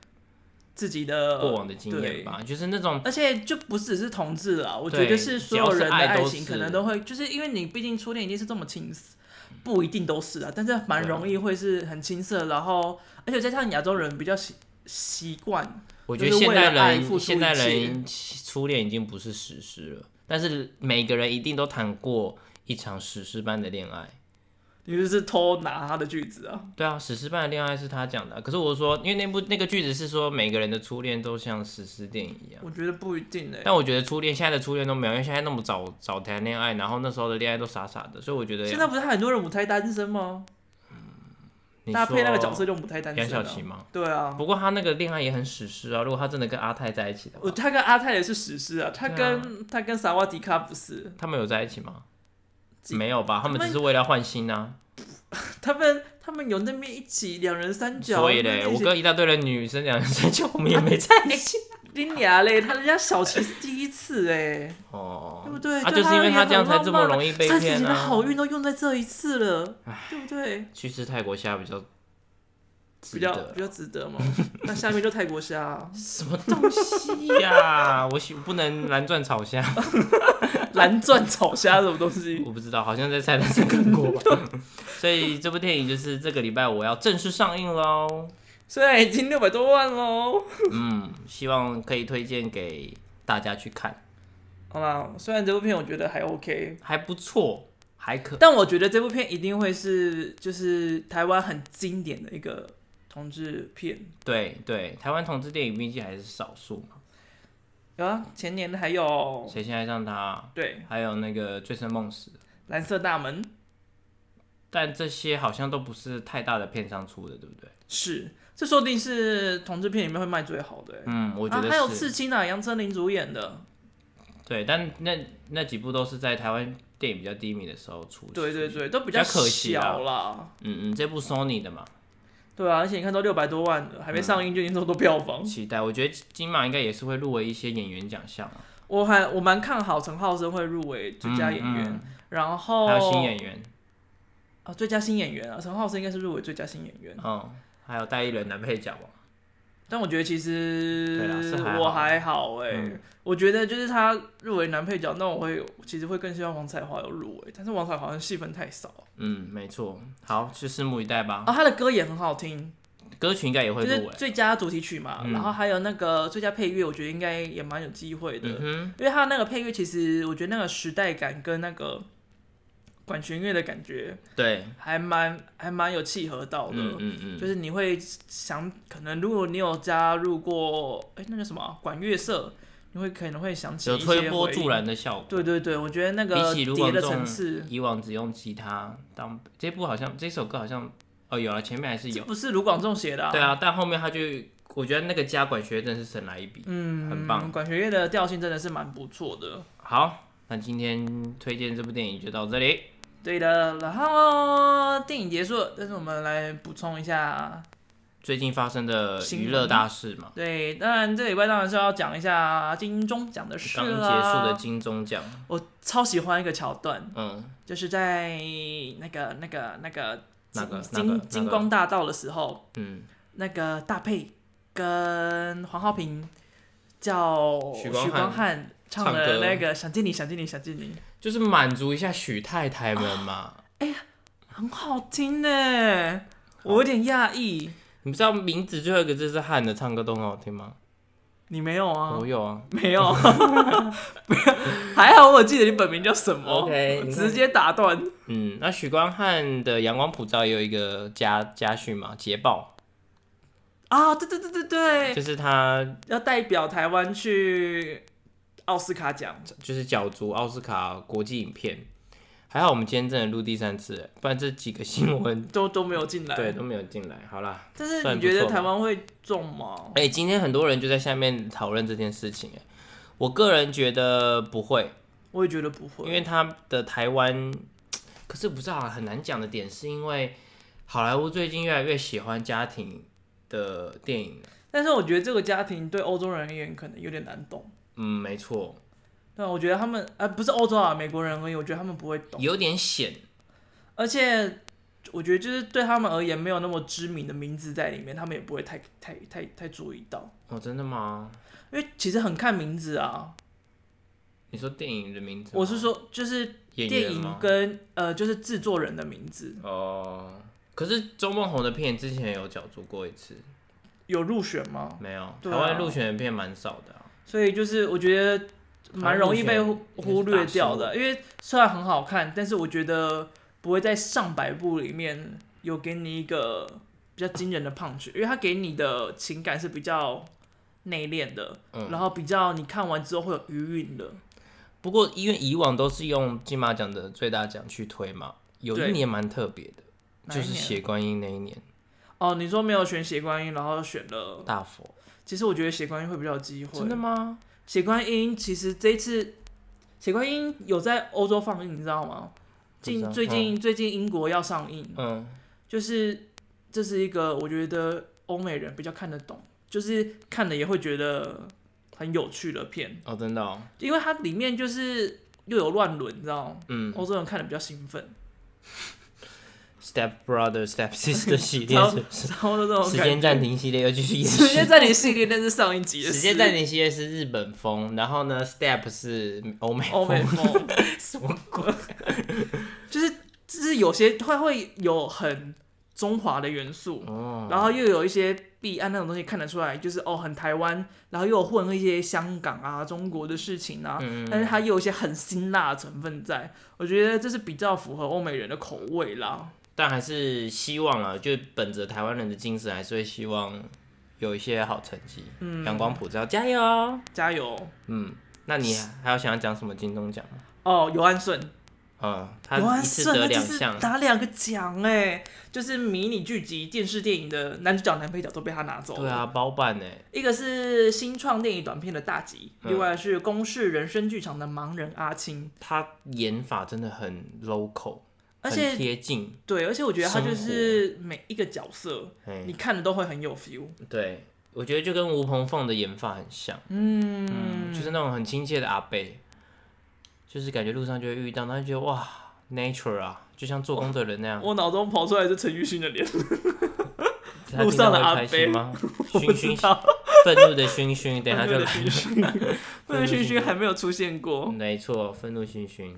自己的过往的经验吧。就是那种，而且就不只是同志了，我觉得是所有人的爱情可能都会，就是因为你毕竟初恋一定是这么青涩，不一定都是啊，但是蛮容易会是很青涩，然后而且加上亚洲人比较喜。习惯，我觉得现代人现代人初恋已经不是史诗了，但是每个人一定都谈过一场史诗般的恋爱。你就是偷拿他的句子啊？对啊，史诗般的恋爱是他讲的，可是我说，因为那部那个句子是说每个人的初恋都像史诗电影一样。我觉得不一定哎，但我觉得初恋现在的初恋都没有，因为现在那么早早谈恋爱，然后那时候的恋爱都傻傻的，所以我觉得现在不是很多人母胎单身吗？搭配那个角色就不太单纯。杨小琪吗？对啊。不过他那个恋爱也很史诗啊！如果他真的跟阿泰在一起的话，他跟阿泰也是史诗啊。他跟、啊、他跟萨瓦迪卡不是？他们有在一起吗？没有吧？他们只是为了换新啊。他们他们有那边一起两人三角，所以嘞，我跟一大堆的女生两人三角，我们也没在一起。你俩嘞，他人家小琪是第一次哎，哦，对不对？啊，就是因为他这样才这么容易被骗啊。三十年的好运都用在这一次了，对不对？去吃泰国虾比较比较比较值得嘛。那下面就泰国虾，什么东西呀？我喜不能蓝钻炒虾，蓝钻炒虾什么东西？我不知道，好像在菜单上看过吧。所以这部电影就是这个礼拜我要正式上映喽。虽然已经六百多万喽，嗯，希望可以推荐给大家去看。好吧，虽然这部片我觉得还 OK，还不错，还可。但我觉得这部片一定会是就是台湾很经典的一个同志片。对对，台湾同志电影毕竟还是少数嘛。有啊，前年还有谁先爱上他？对，还有那个醉生梦死、蓝色大门。但这些好像都不是太大的片商出的，对不对？是。这说不定是同志片里面会卖最好的。嗯，我觉得是。还有刺青啊，杨丞琳主演的。对，但那那几部都是在台湾电影比较低迷的时候出。对对对，都比较可惜啦。嗯嗯，这部 Sony 的嘛。对啊，而且你看都六百多万了，还没上映就已经这么多票房。期待，我觉得金马应该也是会入围一些演员奖项。我还我蛮看好陈浩生会入围最佳演员，然后还有新演员。哦，最佳新演员啊，陈浩生应该是入围最佳新演员。嗯。还有戴一人男配角，但我觉得其实我还好哎、欸，嗯、我觉得就是他入围男配角，那我会其实会更希望王彩华有入围，但是王彩华好像戏份太少。嗯，没错，好，就拭目以待吧。啊，他的歌也很好听，歌曲应该也会入围，最佳主题曲嘛，嗯、然后还有那个最佳配乐，我觉得应该也蛮有机会的，嗯、因为他那个配乐其实我觉得那个时代感跟那个。管弦乐的感觉，对，还蛮还蛮有契合到的，嗯嗯嗯，就是你会想，可能如果你有加入过，哎、欸，那个什么管乐社，你会可能会想起有推波助澜的效果。对对对，我觉得那个叠的层次，以往只用吉他当，这部好像这首歌好像哦有了，前面还是有，不是卢广仲写的、啊，对啊，但后面他就，我觉得那个加管弦乐真的是神来一笔，嗯，很棒，管弦乐的调性真的是蛮不错的。好，那今天推荐这部电影就到这里。对的，然后电影结束了，但是我们来补充一下最近发生的娱乐大事嘛。对，当然这礼拜当然是要讲一下金钟奖的事了。刚结束的金钟奖，我超喜欢一个桥段，嗯，就是在那个那个那个那个金金光大道的时候，嗯，那个大佩跟黄浩平叫许光汉唱的那个想见你想见你想见你。就是满足一下许太太们嘛。哎呀，很好听呢，我有点讶异。你不知道名字最后一个字是汉的，唱歌都很好听吗？你没有啊？我有啊。没有。还好我记得你本名叫什么。OK，直接打断。嗯，那许光汉的《阳光普照》也有一个家家训嘛，捷报。啊，对对对对对，就是他要代表台湾去。奥斯卡奖。就是角逐奥斯卡国际影片，还好我们今天真的录第三次，不然这几个新闻 都都没有进来，对，都没有进来。好啦，但是你觉得台湾会中吗？哎、欸，今天很多人就在下面讨论这件事情，哎，我个人觉得不会，我也觉得不会，因为他的台湾，可是不是啊，很难讲的点是因为好莱坞最近越来越喜欢家庭的电影，但是我觉得这个家庭对欧洲人而言可能有点难懂。嗯，没错。对，我觉得他们，呃，不是欧洲啊，美国人而已。我觉得他们不会懂，有点险。而且，我觉得就是对他们而言，没有那么知名的名字在里面，他们也不会太、太、太、太注意到。哦，真的吗？因为其实很看名字啊。你说电影的名字？我是说，就是电影跟呃，就是制作人的名字。哦。可是周梦红的片之前有角逐过一次，有入选吗？没有，台湾入选的片蛮少的啊。所以就是我觉得蛮容易被忽略掉的，因为虽然很好看，但是我觉得不会在上百部里面有给你一个比较惊人的 punch，因为它给你的情感是比较内敛的，嗯、然后比较你看完之后会有余韵的。不过因为以往都是用金马奖的最大奖去推嘛，有一年蛮特别的，就是血观音那一年。哦，你说没有选血观音，然后选了大佛。其实我觉得血观音会比较有机会。真的吗？血观音其实这一次，血观音有在欧洲放映，你知道吗？近最近、嗯、最近英国要上映，嗯，就是这是一个我觉得欧美人比较看得懂，就是看了也会觉得很有趣的片哦，真的哦，因为它里面就是又有乱伦，你知道吗？嗯，欧洲人看的比较兴奋。Step Brother Step Sister 系列是，然后这种时间暂停系列又继续演。时间暂停系列那是上一集的。时间暂停系列是日本风，然后呢，Step 是欧美欧美风，什么鬼？就是就是有些会会有很中华的元素，哦，然后又有一些弊案那种东西看得出来，就是哦很台湾，然后又有混一些香港啊、中国的事情啊，嗯、但是它又有一些很辛辣的成分在，我觉得这是比较符合欧美人的口味啦。但还是希望啊，就本着台湾人的精神，还是会希望有一些好成绩。嗯，阳光普照，加油，加油。嗯，那你还有想要讲什么金钟奖吗？哦，尤安顺，嗯，他一次得两项，拿两个奖哎，就是迷你剧集、电视电影的男主角、男配角都被他拿走了。对啊，包办哎。一个是新创电影短片的大吉，嗯、另外是公视人生剧场的盲人阿青，他演法真的很 local。而且贴近，对，而且我觉得他就是每一个角色，你看的都会很有 feel。对，我觉得就跟吴鹏凤的演法很像，嗯，嗯，就是那种很亲切的阿贝，就是感觉路上就会遇到，他就觉得哇，nature 啊，就像做工的人那样。我脑中跑出来是陈奕迅的脸，路上的阿贝吗？勋勋，愤怒的勋勋，等下就来。愤怒勋勋 还没有出现过，没错，愤怒勋勋。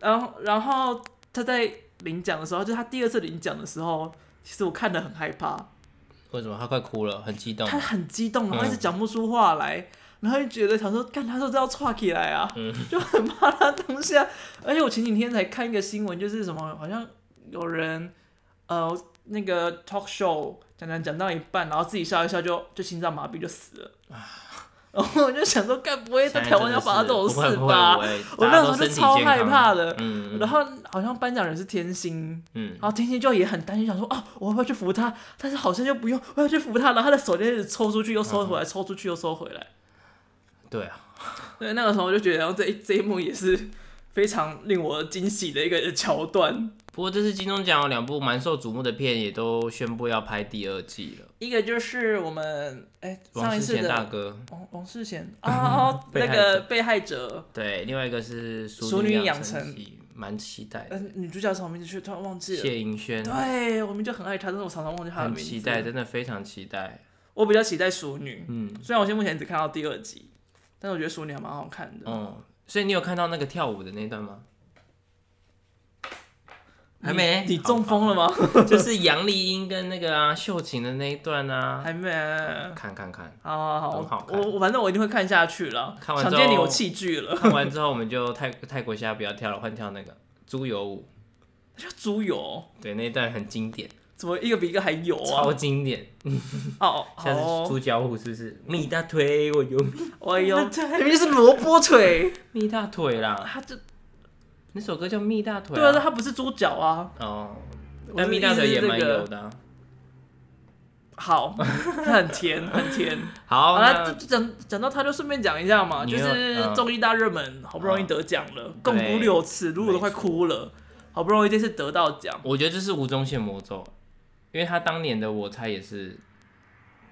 然后，然后。他在领奖的时候，就他第二次领奖的时候，其实我看得很害怕。为什么？他快哭了，很激动。他很激动，然后一直讲不出话来，嗯、然后就觉得想说，干他说这要岔起来啊，嗯、就很怕他当下。而且我前几天才看一个新闻，就是什么，好像有人呃那个 talk show 讲讲讲到一半，然后自己笑一笑就就心脏麻痹就死了。然后我就想说，该不会在台湾要发生这种事吧？我那时候就超害怕的。嗯、然后好像颁奖人是天心，嗯、然后天心就也很担心，想说啊，我要不要去扶他？但是好像又不用，我要去扶他。然后他的手就一直抽出去又收回来，嗯、抽出去又收回来。对啊，对，那个时候我就觉得，然后这一这一幕也是非常令我惊喜的一个桥段。不过这次金钟奖有两部蛮受瞩目的片，也都宣布要拍第二季了。一个就是我们哎，王世贤大哥，王王世贤 啊，那个被害者。对，另外一个是《淑女养成记》，蛮期待。嗯，女主角什么名字？却突然忘记了。谢盈萱。对，我们就很爱她，但是我常常忘记她的名字。很期待，真的非常期待。我比较期待《熟女》，嗯，虽然我现在目前只看到第二集，但是我觉得《淑女》还蛮好看的。嗯，所以你有看到那个跳舞的那段吗？还没？你中风了吗？就是杨丽英跟那个啊秀琴的那一段啊，还没。看看看，好好好，很好看。我我反正我一定会看下去了。看完之后，想见你有器具了。看完之后，我们就泰泰国虾不要跳了，换跳那个猪油舞。叫猪油？对，那一段很经典。怎么一个比一个还油啊？超经典。哦，像是猪脚舞是不是？米大腿，我有。我有。明明是萝卜腿。米大腿啦。他这。那首歌叫《蜜大腿》。对啊，它不是猪脚啊。哦。但蜜大腿也蛮油的。好，它 很甜，很甜。好，那讲讲到他，就顺便讲一下嘛，就是综艺大热门，好不容易得奖了，共读六次，露露都快哭了。好不容易这次得到奖，我觉得这是吴宗宪魔咒，因为他当年的我猜也是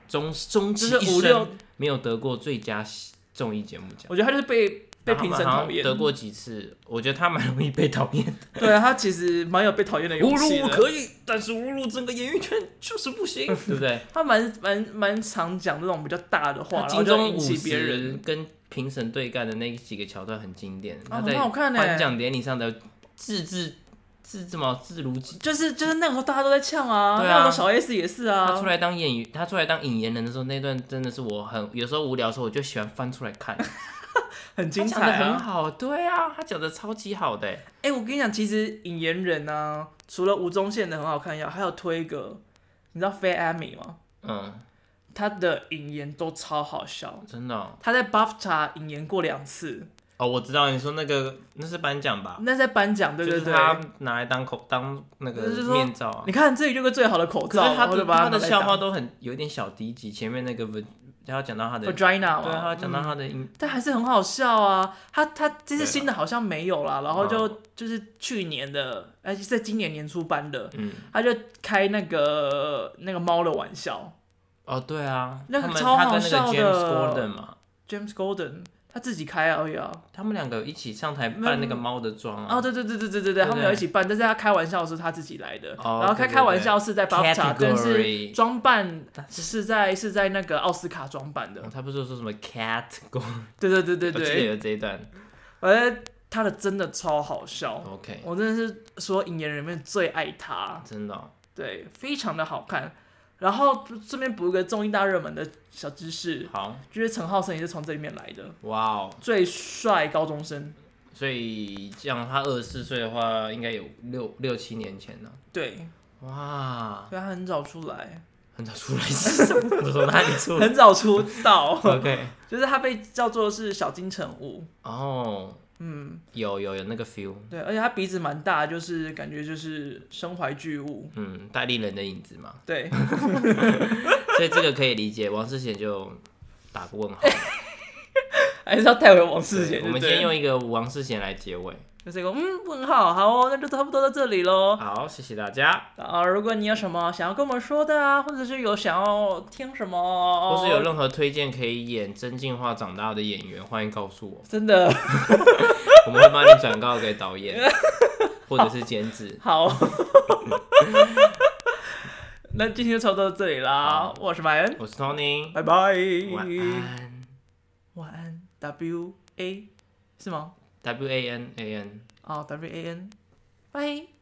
终终其一生没有得过最佳综艺节目奖。我觉得他就是被。被评审讨厌，得过几次，我觉得他蛮容易被讨厌的。对啊，他其实蛮有被讨厌的勇气的。侮辱可以，但是侮辱整个演艺圈就是不行，对不对？他蛮蛮蛮常讲这种比较大的话，然后就引起别人跟评审对干的那几个桥段很经典。啊，很好看呢。颁奖典礼上的字字字这么字如，就是就是那个时候大家都在呛啊，对啊，小 S 也是啊。他出来当演员，他出来当引言人的时候，那段真的是我很有时候无聊的时候，我就喜欢翻出来看。很精彩，很好，对啊，他讲的超级好的。哎，我跟你讲，其实引言人呢，除了吴宗宪的很好看以外，还有推一个，你知道 Fat Amy 吗？嗯，他的引言都超好笑，真的。他在 BAFTA 引言过两次。哦，我知道你说那个那是颁奖吧？那在颁奖，对对对，他拿来当口当那个面罩。啊你看这里就是最好的口罩，他的他的笑话都很有点小低级，前面那个他要讲到他的 vagina，对，他要讲到他的，嗯，但还是很好笑啊。他他这次新的好像没有啦，然后就就是去年的，而且，在今年年初搬的，嗯，他就开那个那个猫的玩笑。哦，对啊，那个超好笑的。James Gordon 嘛，James Gordon。他自己开而已啊，他们两个一起上台扮那个猫的妆啊。哦，对对对对对对对，他们俩一起扮，但是他开玩笑是他自己来的，然后开开玩笑是在 BAFTA，但是装扮是在是在那个奥斯卡装扮的。他不是说什么 cat 公？对对对对对，我记得有这一段。我觉得他的真的超好笑，OK，我真的是说影人里面最爱他，真的，对，非常的好看。然后顺便补一个综艺大热门的小知识，好，就是陈浩森也是从这里面来的。哇哦，最帅高中生。所以这样，他二十四岁的话，应该有六六七年前了。对，哇，对他很早出来，很早出来是什么？从哪里出？很早出道。OK，就是他被叫做是小金城武。哦。嗯，有有有那个 feel，对，而且他鼻子蛮大，就是感觉就是身怀巨物，嗯，戴立人的影子嘛，对，所以这个可以理解。王世贤就打个问号，还是要带回王世贤。我们先用一个王世贤来结尾。就是一个嗯问号，好哦，那就差不多到这里喽。好，谢谢大家。啊，如果你有什么想要跟我们说的啊，或者是有想要听什么，或是有任何推荐可以演真进化长大的演员，欢迎告诉我。真的，我们会帮你转告给导演，或者是监制。好，那今天就差不多到这里啦。我是麦恩，我是 Tony，拜拜，晚安，晚安，W A 是吗？W A N A N，哦，W A N，拜。